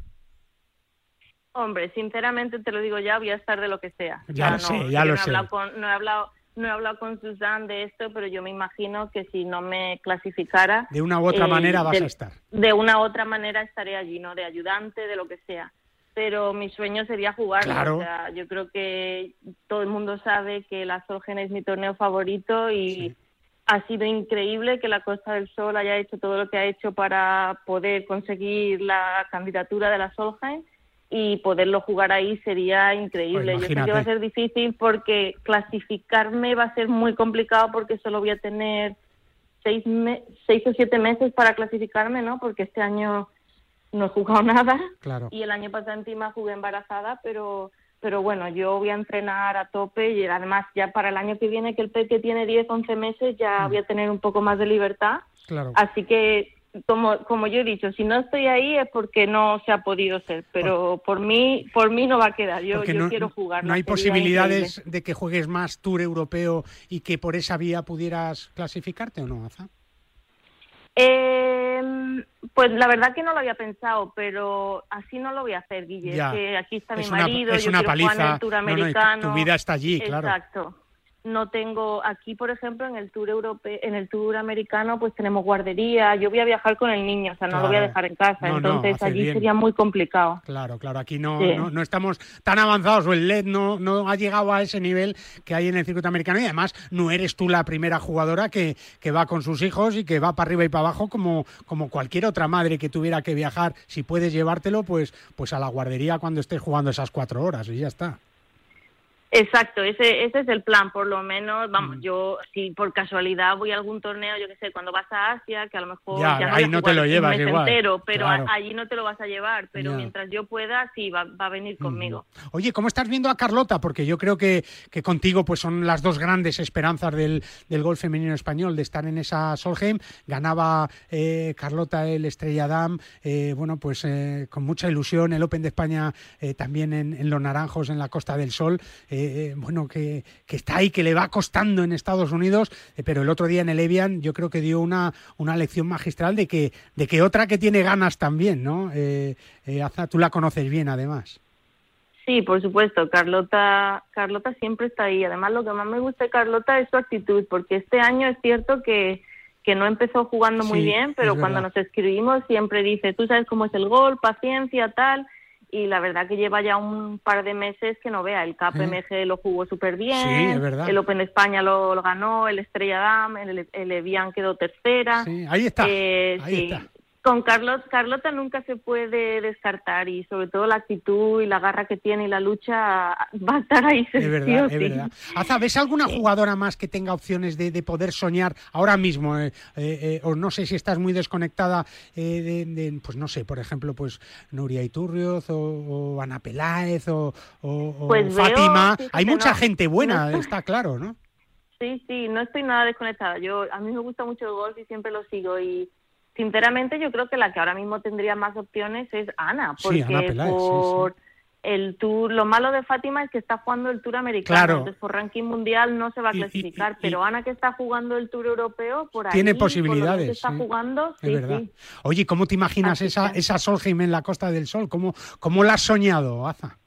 Hombre, sinceramente te lo digo ya, voy a estar de lo que sea. Ya, lo sé, ya lo sé. no he hablado no he hablado con Susan de esto, pero yo me imagino que si no me clasificara... De una u otra manera vas a estar. De una u otra manera estaré allí, ¿no? De ayudante, de lo que sea. Pero mi sueño sería jugar. Claro. O sea, yo creo que todo el mundo sabe que la Solgen es mi torneo favorito y ha sido increíble que la Costa del Sol haya hecho todo lo que ha hecho para poder conseguir la candidatura de la Solheim y poderlo jugar ahí sería increíble. Pues Yo sé que va a ser difícil porque clasificarme va a ser muy complicado porque solo voy a tener seis, seis o siete meses para clasificarme, ¿no? Porque este año no he jugado (laughs) nada claro. y el año pasado encima jugué embarazada, pero pero bueno, yo voy a entrenar a tope y además ya para el año que viene que el peque tiene 10, 11 meses ya mm. voy a tener un poco más de libertad. Claro. Así que como, como yo he dicho, si no estoy ahí es porque no se ha podido ser, pero por mí, por mí no va a quedar. Yo, yo quiero jugar. No hay posibilidades de que juegues más Tour europeo y que por esa vía pudieras clasificarte o no, Aza. Eh, pues la verdad que no lo había pensado, pero así no lo voy a hacer, Guille. Que aquí está mi marido, es yo una quiero paliza. el Tour americano. tu vida está allí, claro. Exacto no tengo aquí por ejemplo en el tour europeo en el tour americano pues tenemos guardería yo voy a viajar con el niño o sea no lo voy a dejar en casa entonces allí sería muy complicado. Claro claro aquí no, no, estamos tan avanzados o el LED no no ha llegado a ese nivel que hay en el circuito americano y además no eres tú la primera jugadora que, que va con sus hijos y que va para arriba y para abajo como como cualquier otra madre que tuviera que viajar. Si puedes llevártelo pues pues a la guardería cuando estés jugando esas cuatro horas y ya está Exacto, ese, ese es el plan, por lo menos, vamos, mm. yo si por casualidad voy a algún torneo, yo qué sé, cuando vas a Asia, que a lo mejor ya, no ahí no te lo llevas igual, entero, pero allí no te lo vas a llevar, pero mientras yo pueda, sí, va, va a venir mm. conmigo. Oye, ¿cómo estás viendo a Carlota? Porque yo creo que, que contigo pues son las dos grandes esperanzas del, del golf femenino español, de estar en esa Solheim, ganaba eh, Carlota el Estrella Dam, eh, bueno, pues eh, con mucha ilusión, el Open de España también en, en, Los Naranjos, en la Costa del Sol, eh, bueno, que, está ahí, que le va costando en Estados Unidos, eh, pero el otro día en el Evian yo creo que dio una, una lección magistral de que, de que otra que tiene ganas también, ¿no? Eh, tú la conoces bien, además. Sí, por supuesto, Carlota, Carlota siempre está ahí. Además, lo que más me gusta de Carlota es su actitud, porque este año es cierto que, que no empezó jugando muy bien, pero cuando nos escribimos siempre dice, tú sabes cómo es el gol, paciencia, tal y la verdad que lleva ya un par de meses que no vea. El KPMG lo jugó súper bien, el Open España lo, ganó, el Estrella Dam, el, el Evian quedó tercera. Sí, ahí está. Eh, ahí está con Carlos, Carlota nunca se puede descartar y sobre todo la actitud y la garra que tiene y la lucha va a estar ahí. Es verdad, es verdad. Aza, ¿ves alguna jugadora más que tenga opciones de, poder soñar ahora mismo? Eh, eh, eh, o no sé si estás muy desconectada de, pues no sé, por ejemplo, pues Nuria Iturrioz o, Ana Peláez o, pues Fátima. Hay mucha gente buena, está claro, ¿no? Sí, sí, no estoy nada desconectada. Yo a mí me gusta mucho el golf y siempre lo sigo y sinceramente yo creo que la que ahora mismo tendría más opciones es Ana, porque por el tour, lo malo de Fátima es que está jugando el tour americano, entonces por ranking mundial no se va a clasificar, pero Ana que está jugando el tour europeo, por ahí tiene posibilidades. está jugando, sí, sí. Oye, ¿cómo te imaginas esa, esa Solheim en la Costa del Sol? ¿Cómo, cómo la has soñado, Aza?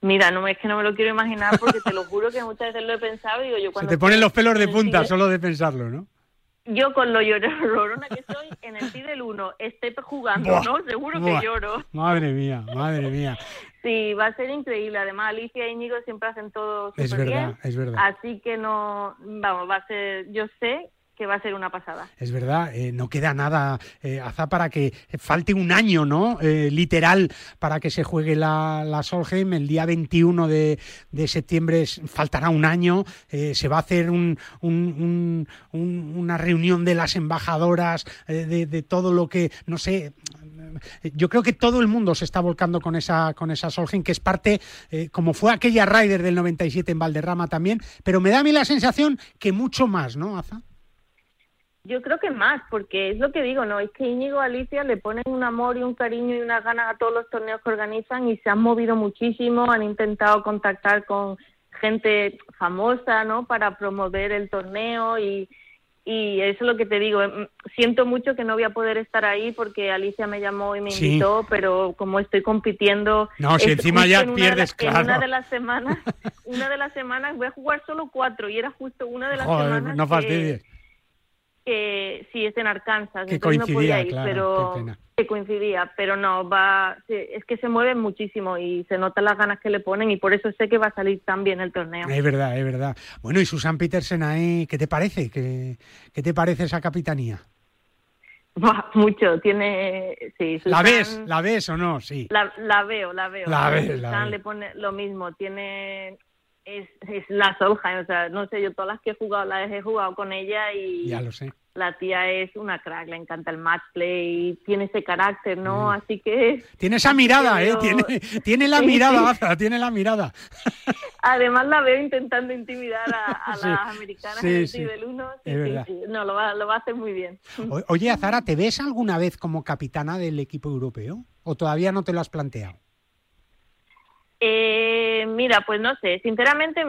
Mira, no es que no me lo quiero imaginar porque te lo juro que muchas veces lo he pensado y digo yo cuando... Se te ponen los pelos de punta solo de pensarlo, ¿no? Yo con lo llorona que soy, en el del 1 esté jugando, ¿no? Seguro que lloro. Madre mía, madre mía. (laughs) Sí, va a ser increíble. Además, Alicia y Íñigo siempre hacen todo Es verdad, es verdad. Así que no, vamos, va a ser, yo sé va a ser una pasada. Es verdad, eh, no queda nada, eh, Azá, para que falte un año, ¿no? Eh, literal, para que se juegue la, la Solheim. El día 21 de, de septiembre faltará un año. Eh, se va a hacer un, un, una reunión de las embajadoras, de, de todo lo que, no sé, yo creo que todo el mundo se está volcando con esa, con esa Solheim, que es parte, como fue aquella Ryder del 97 en Valderrama también, pero me da a mí la sensación que mucho más, ¿no, Aza? Yo creo que más, porque es lo que digo, ¿no? Es que Íñigo Alicia le ponen un amor y un cariño y una ganas a todos los torneos que organizan y se han movido muchísimo, han intentado contactar con gente famosa, ¿no? Para promover el torneo y, y eso es lo que te digo. Em, siento mucho que no voy a poder estar ahí porque Alicia me llamó y me invitó, pero como estoy compitiendo. No, si encima ya pierdes, claro. En una de las semanas, una de las semanas voy a jugar solo cuatro y era justo una de las semanas. No fastidies. Que, sí, es en Arkansas, que entonces no podía ir, pero que coincidía, pero no, va, es que se mueve muchísimo y se notan las ganas que le ponen y por eso sé que va a salir tan bien el torneo. Es verdad, es verdad. Bueno, y Susan Petersen ahí, ¿qué te parece? ¿Qué, qué te parece esa capitanía? mucho, tiene, sí. ¿La ves? ¿La ves o no? Sí. La, la veo, la veo. La ves, Susan le pone lo mismo, tiene es, es la Solheim, o sea, no sé, yo todas las que he jugado las he jugado con ella y ya lo sé. la tía es una crack, le encanta el match play, tiene ese carácter, ¿no? Mm. Así que... Tiene esa mirada, ¿eh? Tiene, tiene la (laughs) mirada, tiene la mirada. (laughs) Además la veo intentando intimidar a, (laughs) las americanas en el nivel 1. No, lo va, lo va a hacer muy bien. oye, Azara, ¿te ves alguna vez como capitana del equipo europeo? ¿O todavía no te lo has planteado? Eh, mira, pues no sé, sinceramente,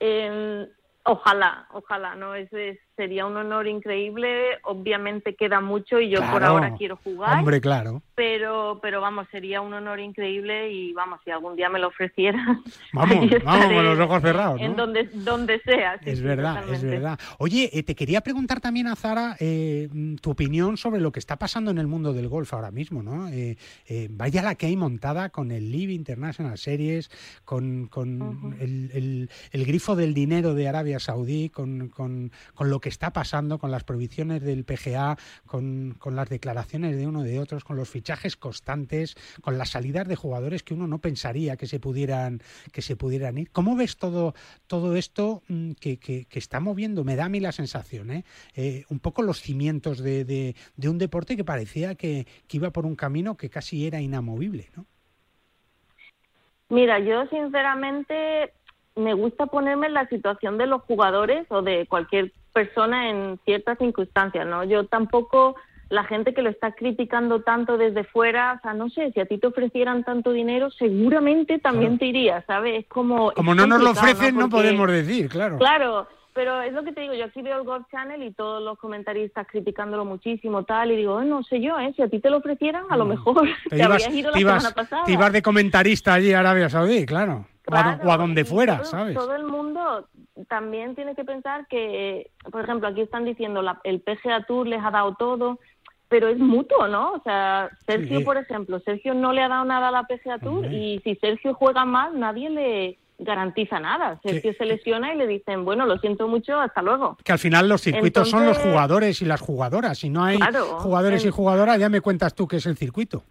eh, (laughs) ojalá, ojalá, ¿no? Es, es, sería un honor increíble. Obviamente queda mucho y yo por ahora quiero jugar. Hombre, claro. Pero, pero vamos, sería un honor increíble y vamos, si algún día me lo ofreciera. (laughs) Vamos, vamos con los ojos cerrados. En donde, donde sea. es verdad, es verdad. Oye, eh, te quería preguntar también a Zara eh, tu opinión sobre lo que está pasando en el mundo del golf ahora mismo, ¿no? Eh, vaya la que hay montada con el Live International Series, con, con el, el, grifo del dinero de Arabia Saudí, con, con, con lo que está pasando con las prohibiciones del PGA, con, las declaraciones de uno de otros, con los fichajes constantes, con las salidas de jugadores que uno no pensaría que se pudieran, que se pudieran ir. ¿Cómo ves todo, todo esto mm, que, que, está moviendo? Me da a mí la sensación, ¿eh? Eh, un poco los cimientos de, de, de un deporte que parecía que, que iba por un camino que casi era inamovible, ¿no? Mira, yo sinceramente me gusta ponerme en la situación de los jugadores o de cualquier persona en ciertas circunstancias, ¿no? Yo tampoco la gente que lo está criticando tanto desde fuera, o sea, no sé, si a ti te ofrecieran tanto dinero, seguramente también te iría, ¿sabes? Es como... Como no nos lo ofrecen, ¿no? podemos decir, claro. Claro, pero es lo que te digo, yo aquí veo el Golf Channel y todos los comentaristas criticándolo muchísimo, tal, y digo, no sé yo, ¿eh? Si a ti te lo ofrecieran, a lo mm. mejor te, (laughs) habrías ido la semana pasada. Te ibas de comentarista allí a Arabia Saudí, claro. o a donde fuera, ¿sabes? Todo el mundo también tiene que pensar que, por ejemplo, aquí están diciendo, la, el PGA Tour les ha dado todo, pero es mutuo, ¿no? O sea, Sergio, por ejemplo, Sergio no le ha dado nada a la PGA Tour y si Sergio juega mal, nadie le garantiza nada. Sergio se lesiona y le dicen, bueno, lo siento mucho, hasta luego. Que al final los circuitos son los jugadores y las jugadoras. Si no hay jugadores y jugadoras, ya me cuentas tú qué es el circuito.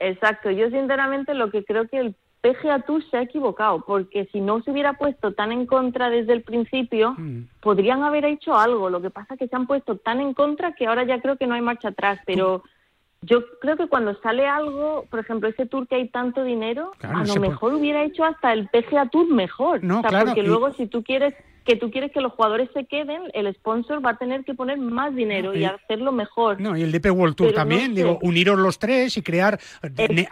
Exacto. Yo sinceramente lo que creo que el PGA Tour se ha equivocado, porque si no se hubiera puesto tan en contra desde el principio, mm. podrían haber hecho algo. Lo que pasa es que se han puesto tan en contra que ahora ya creo que no hay marcha atrás, pero... Yo creo que cuando sale algo, por ejemplo, ese tour que hay tanto dinero, a lo mejor hubiera hecho hasta el PGA Tour mejor. No, porque luego si tú quieres que tú quieres que los jugadores se queden, el sponsor va a tener que poner más dinero y, hacerlo mejor. No, y el DP World Tour también, digo, uniros los tres y crear,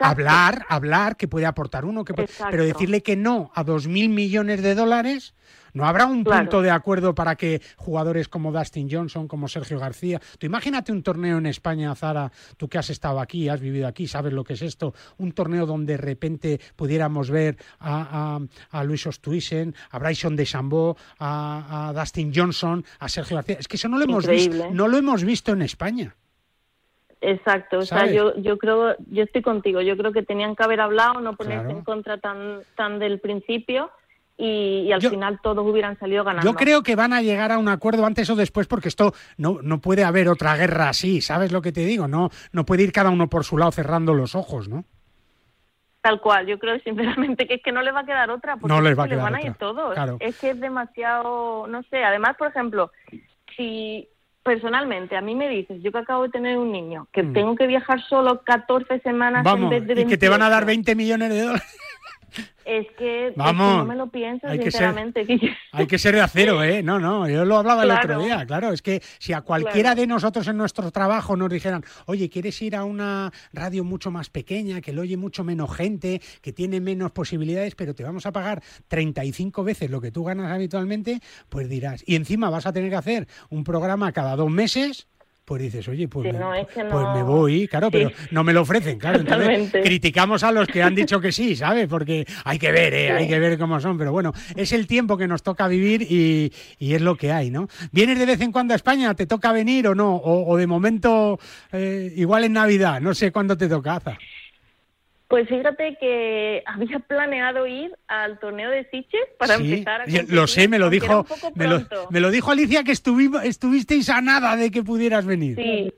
hablar, hablar, que puede aportar uno, que pero decirle que no a dos mil millones de dólares, ¿No habrá un punto de acuerdo para que jugadores como Dustin Johnson, como Sergio García, tú imagínate un torneo en España, Zara, tú que has estado aquí, has vivido aquí, sabes lo que es esto, un torneo donde de repente pudiéramos ver a, a, Luis Ostuisen, a Bryson de Chambó, a, Dustin Johnson, a Sergio García. Es que eso no lo hemos visto, no lo hemos visto en España. Exacto, o sea, yo, yo creo, yo estoy contigo, yo creo que tenían que haber hablado, no ponerse en contra tan, tan del principio y, al final todos hubieran salido ganando. Yo creo que van a llegar a un acuerdo antes o después porque esto no, no puede haber otra guerra así, ¿sabes lo que te digo? No, no puede ir cada uno por su lado cerrando los ojos, ¿no? Tal cual, yo creo sinceramente que es que no les va a quedar otra, porque no les, va a quedar van a ir todos. Es que es demasiado, no sé, además, por ejemplo, si personalmente a mí me dices, yo que acabo de tener un niño, que mm. tengo que viajar solo 14 semanas en vez de y que te van a dar 20 millones de dólares. Es que, Vamos, no me lo pienso, hay sinceramente. Que ser, hay que ser de acero, (laughs) ¿eh? No, no, yo lo hablaba el otro día, claro. Es que si a cualquiera de nosotros en nuestro trabajo nos dijeran, oye, ¿quieres ir a una radio mucho más pequeña, que lo oye mucho menos gente, que tiene menos posibilidades, pero te vamos a pagar 35 veces lo que tú ganas habitualmente? Pues dirás, y encima vas a tener que hacer un programa cada dos meses pues dices, oye, pues, me, pues me voy, claro, pero no me lo ofrecen, claro. Entonces criticamos a los que han dicho que sí, ¿sabes? Porque hay que ver, ¿eh? hay que ver cómo son, pero bueno, es el tiempo que nos toca vivir y, es lo que hay, ¿no? ¿Vienes de vez en cuando a España? ¿Te toca venir o no? O, de momento, eh, igual en Navidad, no sé cuándo te toca, Aza. Pues fíjate que había (laughs) planeado ir al torneo de Siches para empezar a Lo sé, me lo dijo, me lo, me lo, dijo Alicia que estuvimos, estuvisteis a nada de que pudieras venir. Sí,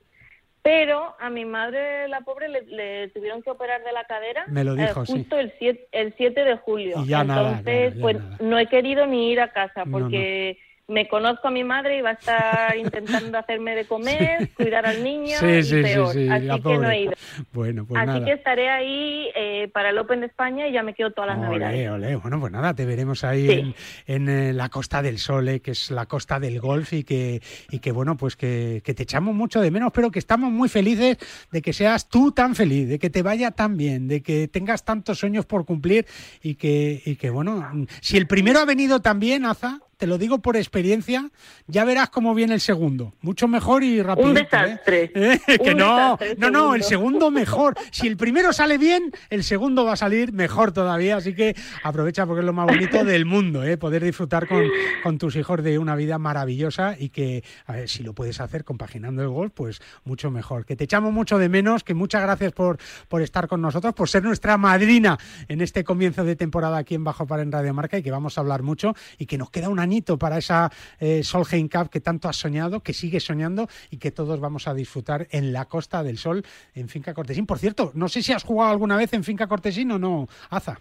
pero a mi madre, la pobre, le, tuvieron que operar de la cadera. Me lo dijo, eh, justo el 7, el 7 de julio. Y ya Entonces, pues no he querido ni ir a casa porque me conozco a mi madre y va a estar intentando hacerme de comer, cuidar al niño y peor. Así que no he ido. Bueno, pues Así que estaré ahí eh, para el Open de España y ya me quedo todas las navidades. Olé. Bueno, pues nada, te veremos ahí en, eh, la Costa del Sol, eh, que es la costa del golf y que, y que bueno, pues que, que, te echamos mucho de menos, pero que estamos muy felices de que seas tú tan feliz, de que te vaya tan bien, de que tengas tantos sueños por cumplir y que, y que bueno, si el primero ha venido también, Aza, te lo digo por experiencia, ya verás cómo viene el segundo. Mucho mejor y rápido. Un ¿eh? desastre. (laughs) ¿Eh? Que no, no, no, el segundo (laughs) mejor. Si el primero sale bien, el segundo va a salir mejor todavía. Así que aprovecha porque es lo más bonito (laughs) del mundo, ¿eh? poder disfrutar con, con tus hijos de una vida maravillosa y que, a ver, si lo puedes hacer compaginando el golf, pues mucho mejor. Que te echamos mucho de menos, que muchas gracias por, por estar con nosotros, por ser nuestra madrina en este comienzo de temporada aquí en Bajo Par en Radio Marca y que vamos a hablar mucho y que nos queda una para esa eh, Solheim Cup que tanto has soñado, que sigues soñando y que todos vamos a disfrutar en la Costa del Sol, en Finca Cortesín. Por cierto, no sé si has jugado alguna vez en Finca Cortesín o no, Aza.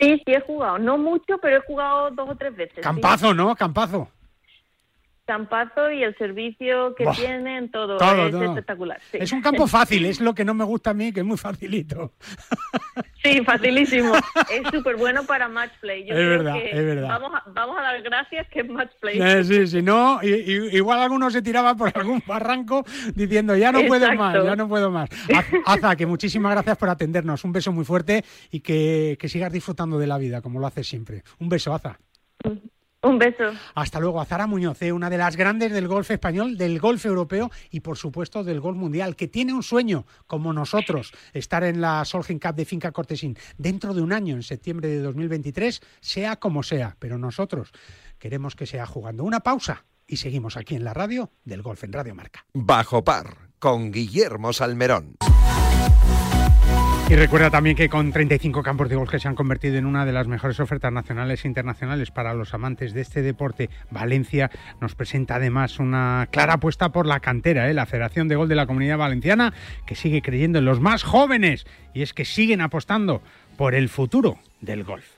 Sí, sí he jugado. No mucho, pero he jugado dos o tres veces. Campazo, ¿no? Campazo. Campazo y el servicio que tienen, todo, es espectacular. Es un campo fácil, es lo que no me gusta a mí, que es muy facilito. (laughs) Sí, facilísimo. es súper bueno para match play. Yo es verdad, es verdad. Vamos a, vamos a dar gracias que es match play. Eh, sí, sí, no, igual alguno se tiraba por algún barranco diciendo ya no puedo más, ya no puedo más. Aza, que muchísimas gracias por atendernos. Un beso muy fuerte y que, que sigas disfrutando de la vida como lo haces siempre. Un beso, Aza. Un beso. Hasta luego, Azara Muñoz, eh, una de las grandes del golf español, del golf europeo y por supuesto del golf mundial, que tiene un sueño, como nosotros, estar en la Solheim Cup de Finca Cortesín dentro de un año, en septiembre de 2023, sea como sea, pero nosotros queremos que sea jugando. Una pausa y seguimos aquí en la radio del golf en Radio Marca. Bajo par, con Guillermo Salmerón. Y recuerda también que con 35 campos de golf que se han convertido en una de las mejores ofertas nacionales e internacionales para los amantes de este deporte, Valencia nos presenta además una clara apuesta por la cantera, ¿eh? la Federación de Gol de la Comunidad Valenciana, que sigue creyendo en los más jóvenes y es que siguen apostando por el futuro del golf.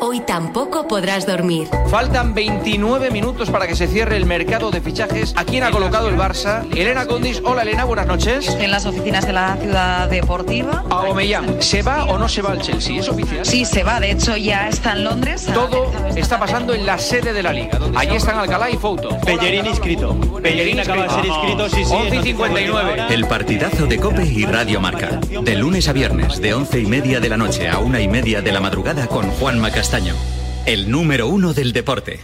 hoy tampoco podrás dormir. Faltan 29 minutos para que se cierre el mercado de fichajes. ¿A quién ha colocado el Barça? Elena Condis. Hola Elena, buenas noches. En las oficinas de la ciudad deportiva. Aubameyang, ¿se va o no se va al Chelsea? ¿Es oficial? Sí, se va. De hecho, ya está en Londres. Todo está pasando en la sede de la liga. Allí están Alcalá y Foto. Pellerín inscrito. Pellerín acaba de ser inscrito, sí, sí. 11 y 59. El partidazo de Cope y Radio Marca. De lunes a viernes, de 11 y media de la noche a una y media de la madrugada con Juan Macas el número uno del deporte.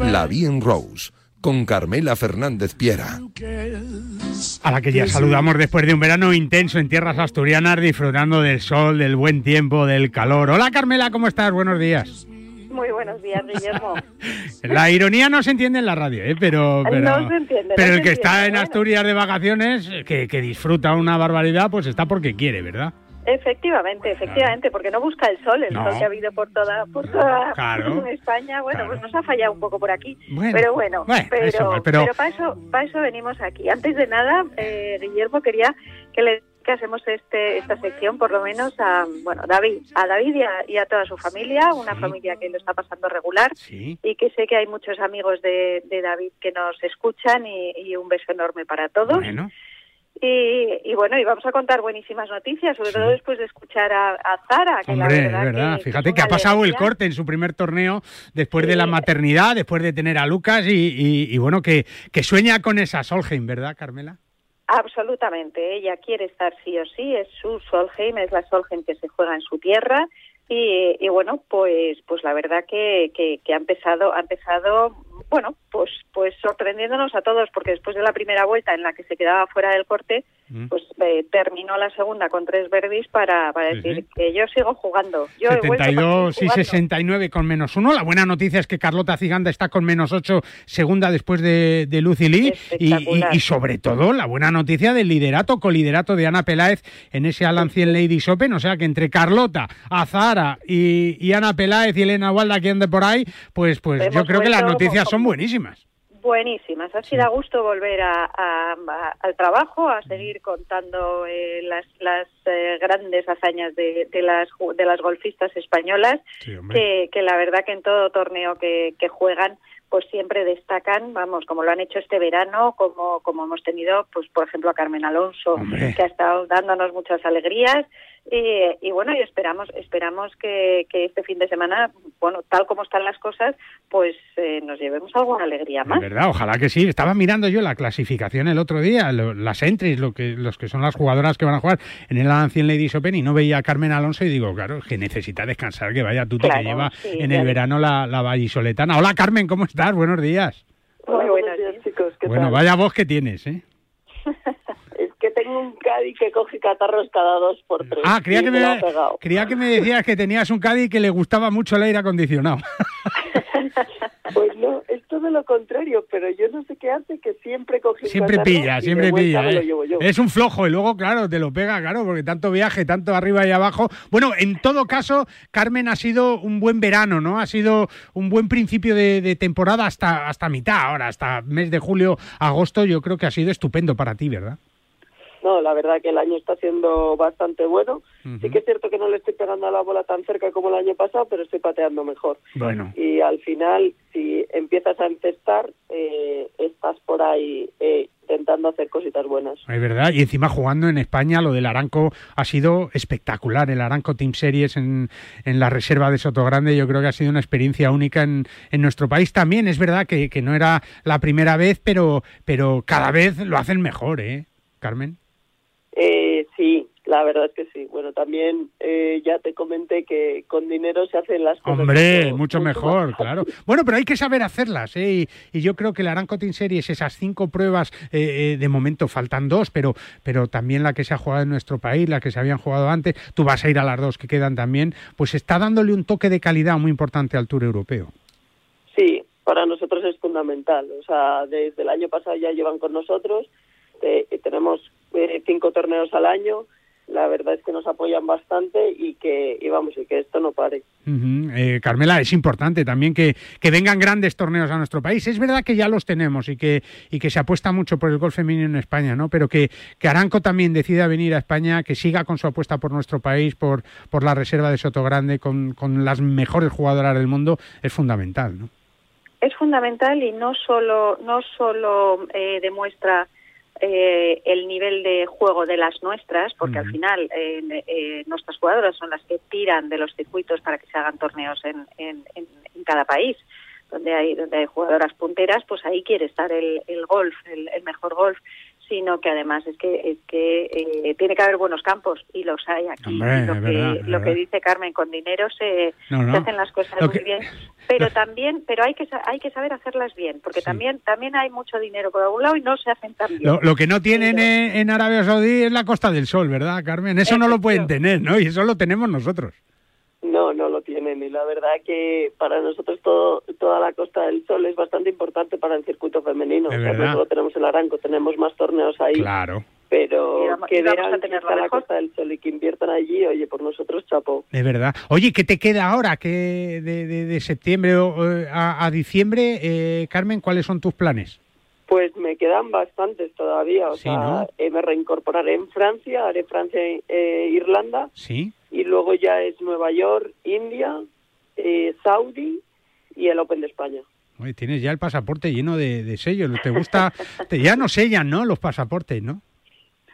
La Bien Rose, con Carmela Fernández Piera. A la que ya saludamos después de un verano intenso en tierras asturianas, disfrutando del sol, del buen tiempo, del calor. Hola Carmela, ¿cómo estás? Buenos días. Muy buenos días, Guillermo. (laughs) La ironía no se entiende en la radio, ¿eh? pero, pero, pero el que está en Asturias de vacaciones, que, que disfruta una barbaridad, pues está porque quiere, ¿verdad? Efectivamente, efectivamente, porque no busca el sol, el sol que ha habido por toda, por toda (laughs) España, bueno, pues nos ha fallado un poco por aquí, pero bueno, pero, pero, para eso, para eso venimos aquí. Antes de nada, eh, Guillermo quería que le hacemos este esta sección por lo menos a bueno David a David y a, toda su familia una familia que lo está pasando regular y que sé que hay muchos amigos de, David que nos escuchan y, un beso enorme para todos. Y, bueno, y vamos a contar buenísimas noticias, sobre todo después de escuchar a, Zara. Que Hombre, la verdad, fíjate que ha pasado el corte en su primer torneo después de la maternidad, después de tener a Lucas y, bueno, que, que sueña con esa Solheim, ¿verdad, Carmela? Absolutamente, ella quiere estar sí o sí, es su Solheim, es la Solheim que se juega en su tierra. Y, bueno, pues pues la verdad que, que, que ha empezado ha empezado bueno, pues, pues sorprendiéndonos a todos, porque después de la primera vuelta en la que se quedaba fuera del corte, mm. pues eh, terminó la segunda con tres verdis para, para decir que yo sigo jugando. Yo 72 y 69 con menos uno. La buena noticia es que Carlota Ciganda está con menos ocho, segunda después de, de Lucy Lee. Y, y, sobre todo la buena noticia del liderato, coliderato de Ana Peláez en ese Alan 100 Ladies Open. O sea que entre Carlota, Azara y, y Ana Peláez y Elena Walda que ande por ahí, pues, pues yo creo que las noticias son buenísimas. Buenísimas. Ha sido a gusto volver a, al trabajo, a seguir contando eh, las, las eh, grandes hazañas de, de, las, de las golfistas españolas, que, que, la verdad que en todo torneo que, que juegan pues siempre destacan, vamos, como lo han hecho este verano, como, como hemos tenido, pues por ejemplo a Carmen Alonso, que ha estado dándonos muchas alegrías, y, bueno, y esperamos, esperamos que, este fin de semana, bueno, tal como están las cosas, pues eh, nos llevemos alguna alegría más. verdad, ojalá que sí. Estaba mirando yo la clasificación el otro día, las entries, lo que, los que son las jugadoras que van a jugar en el Ancien Ladies Open y no veía a Carmen Alonso y digo, claro, que necesita descansar, que vaya tú te que lleva en el verano la, la vallisoletana. Hola Carmen, ¿cómo estás? Buenos días. Muy buenos días, chicos. bueno, vaya voz que tienes, ¿eh? (laughs) es que tengo un Caddy que coge catarros cada dos por tres. Ah, creía que, me, creía que me decías que tenías un Caddy que le gustaba mucho el aire acondicionado. (laughs) pues no, es todo lo contrario, pero yo no sé qué hace, que siempre coge Siempre pilla, siempre pilla. ¿eh? Es un flojo y luego, claro, te lo pega, claro, porque tanto viaje, tanto arriba y abajo. Bueno, en todo caso, Carmen ha sido un buen verano, ¿no? Ha sido un buen principio de, de temporada hasta, hasta mitad, ahora, hasta mes de julio, agosto, yo creo que ha sido estupendo para ti, ¿verdad? No, la verdad que el año está siendo bastante bueno. Sí que es cierto que no le estoy pegando a la bola tan cerca como el año pasado, pero estoy pateando mejor. Bueno. Y al final, si empiezas a encestar, eh, estás por ahí eh, intentando hacer cositas buenas. Es verdad, y encima jugando en España, lo del Aranco ha sido espectacular. El Aranco Team Series en, en la reserva de Sotogrande, yo creo que ha sido una experiencia única en, en nuestro país también. Es verdad que, que no era la primera vez, pero, pero cada vez lo hacen mejor, ¿eh, Carmen? Eh, sí, la verdad es que sí. Bueno, también eh, ya te comenté que con dinero se hacen las cosas. Hombre, mucho, mejor, claro. Bueno, pero hay que saber hacerlas, ¿eh? Y, yo creo que el Aranco Team Series, esas cinco pruebas, eh, de momento faltan dos, pero, pero también la que se ha jugado en nuestro país, la que se habían jugado antes, tú vas a ir a las dos que quedan también, pues está dándole un toque de calidad muy importante al Tour Europeo. Sí, para nosotros es fundamental. O sea, desde el año pasado ya llevan con nosotros, tenemos eh, cinco torneos al año. La verdad es que nos apoyan bastante y que y vamos y que esto no pare. Eh, Carmela, es importante también que, que, vengan grandes torneos a nuestro país. Es verdad que ya los tenemos y que y que se apuesta mucho por el golf femenino en España, ¿no? Pero que, que Aranco también decida venir a España, que siga con su apuesta por nuestro país, por, por la reserva de Sotogrande, con, con las mejores jugadoras del mundo, es fundamental, ¿no? Es fundamental y no solo no solo eh, demuestra eh, el nivel de juego de las nuestras, porque al final eh, eh, nuestras jugadoras son las que tiran de los circuitos para que se hagan torneos en, en, en cada país. Donde hay, donde hay jugadoras punteras, pues ahí quiere estar el, el golf, el, el mejor golf sino que además es que es que eh, tiene que haber buenos campos y los hay aquí. lo, que, lo que dice Carmen, con dinero se, hacen las cosas muy bien, (laughs) pero también, pero hay que hay que saber hacerlas bien, porque también también hay mucho dinero por algún lado y no se hacen tan bien. Lo, que no tienen en, Arabia Saudí es la Costa del Sol, ¿verdad, Carmen? Eso no lo pueden tener, ¿no? Y eso lo tenemos nosotros. No, no lo tienen y la verdad que para nosotros todo, toda la Costa del Sol es bastante importante para el circuito femenino. O tenemos el Aranco, tenemos más torneos ahí. Claro. Pero que vean a tener la Costa del Sol y que inviertan allí, oye, por nosotros chapo. Es verdad. Oye, ¿qué te queda ahora que de, de, septiembre a, a diciembre, eh, Carmen? ¿Cuáles son tus planes? Pues me quedan bastantes todavía. O sea, eh, me reincorporaré en Francia, haré Francia e Irlanda. Sí y luego ya es Nueva York, India, eh, Saudi y el Open de España. Oye, tienes ya el pasaporte lleno de, sellos. ¿Te gusta? te, ya no sellan, ¿no? Los pasaportes, ¿no?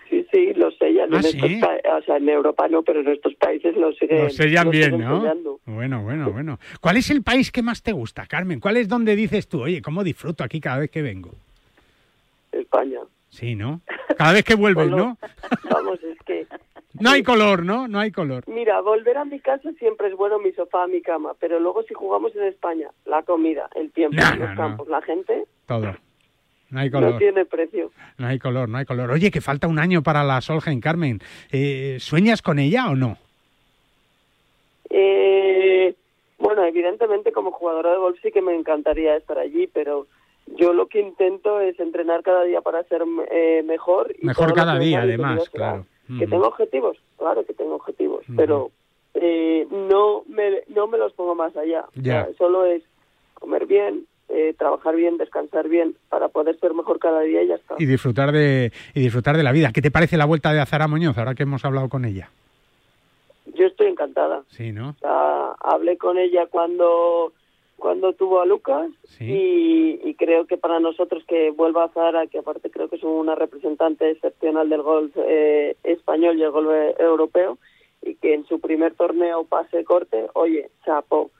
Sí, sí, los sellan. ¿Ah, en o sea, en Europa no, pero en estos países los, siguen, los sellan bien, ¿no? Bueno, bueno, bueno. ¿Cuál es el país que más te gusta, Carmen? ¿Cuál es donde dices tú, oye, cómo disfruto aquí cada vez que vengo? España. Sí, ¿no? Cada vez que vuelves, ¿no? (laughs) Vamos, es que no hay color, ¿no? No hay color. Mira, volver a mi casa siempre es bueno, mi sofá, mi cama, pero luego si jugamos en España, la comida, el tiempo, los campos, la gente... Todo. No hay color. No tiene precio. No hay color, no hay color. Oye, que falta un año para la Solgen, Carmen. Eh, ¿Sueñas con ella o no? Eh, bueno, evidentemente como jugadora de golf sí que me encantaría estar allí, pero yo lo que intento es entrenar cada día para ser eh, mejor. Y mejor cada día, además, claro. ¿Que tengo objetivos? Claro que tengo objetivos, pero eh, no, me, no me los pongo más allá. solo es comer bien, eh, trabajar bien, descansar bien, para poder ser mejor cada día y ya está. Y disfrutar de, y disfrutar de la vida. ¿Qué te parece la vuelta de Azara Muñoz, ahora que hemos hablado con ella? Yo estoy encantada. Sí, ¿no? hablé con ella cuando cuando tuvo a Lucas y, creo que para nosotros que vuelva a Zara, que aparte creo que es una representante excepcional del golf eh, español y el golf europeo, y que en su primer torneo pase corte, oye, chapo,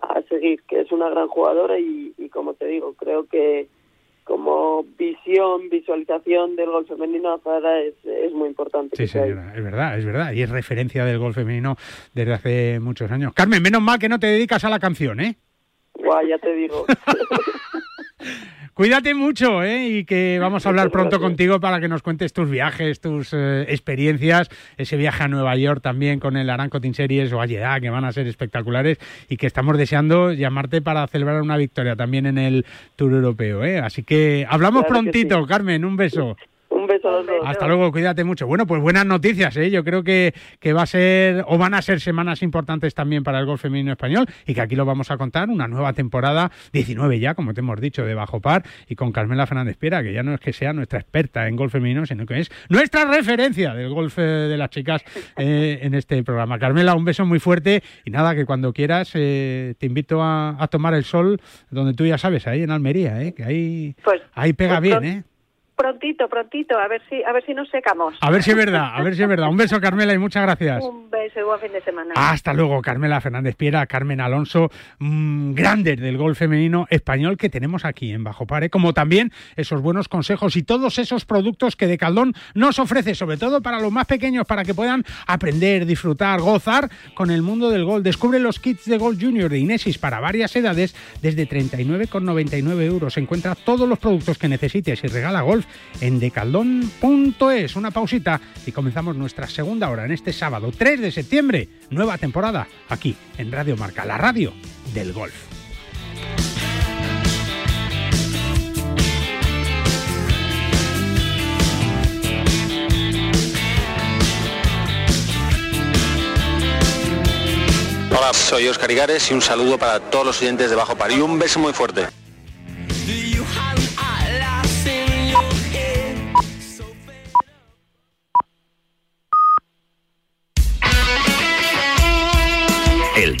a seguir, que es una gran jugadora y, como te digo, creo que como visión, visualización del golf femenino, Zara es, es muy importante. Sí, señora, es verdad, es verdad, y es referencia del golf femenino desde hace muchos años. Carmen, menos mal que no te dedicas a la canción, ¿eh? Guau, ya te digo. (laughs) Cuídate mucho, ¿eh? Y que vamos a hablar pronto contigo para que nos cuentes tus viajes, tus eh, experiencias, ese viaje a Nueva York también con el Aranco Team Series o a Jeddah, que van a ser espectaculares y que estamos deseando llamarte para celebrar una victoria también en el Tour Europeo, ¿eh? Así que hablamos prontito, Carmen, un beso. Un beso Hasta luego, cuídate mucho. Bueno, pues buenas noticias, ¿eh? Yo creo que, que va a ser, o van a ser semanas importantes también para el golf femenino español y que aquí lo vamos a contar, una nueva temporada, 19 ya, como te hemos dicho, de Bajo Par, y con Carmela Fernández Piera, que ya no es que sea nuestra experta en golf femenino, sino que es nuestra referencia del golf eh, de las chicas eh, en este programa. Carmela, un beso muy fuerte y nada, que cuando quieras eh, te invito a, tomar el sol donde tú ya sabes, ahí en Almería, ¿eh? que ahí, pues, ahí pega pues bien, ¿eh? Prontito, prontito, a ver si a ver si nos secamos. A ver si es verdad, a ver si es verdad. Un beso, Carmela, y muchas gracias. Un beso y buen fin de semana. Hasta luego, Carmela Fernández Piera, Carmen Alonso, mmm, grandes del gol femenino español que tenemos aquí en Bajo Pare, como también esos buenos consejos y todos esos productos que de Caldón nos ofrece, sobre todo para los más pequeños, para que puedan aprender, disfrutar, gozar con el mundo del gol. Descubre los kits de Gol Junior de Inesis para varias edades desde 39,99 euros. Encuentra todos los productos que necesites y regala golf en decaldón.es. Una pausita y comenzamos nuestra segunda hora en este sábado 3 de septiembre, nueva temporada aquí en Radio Marca, la radio del golf. Hola, soy Oscar Igares y un saludo para todos los oyentes de Bajo Par y un beso muy fuerte. el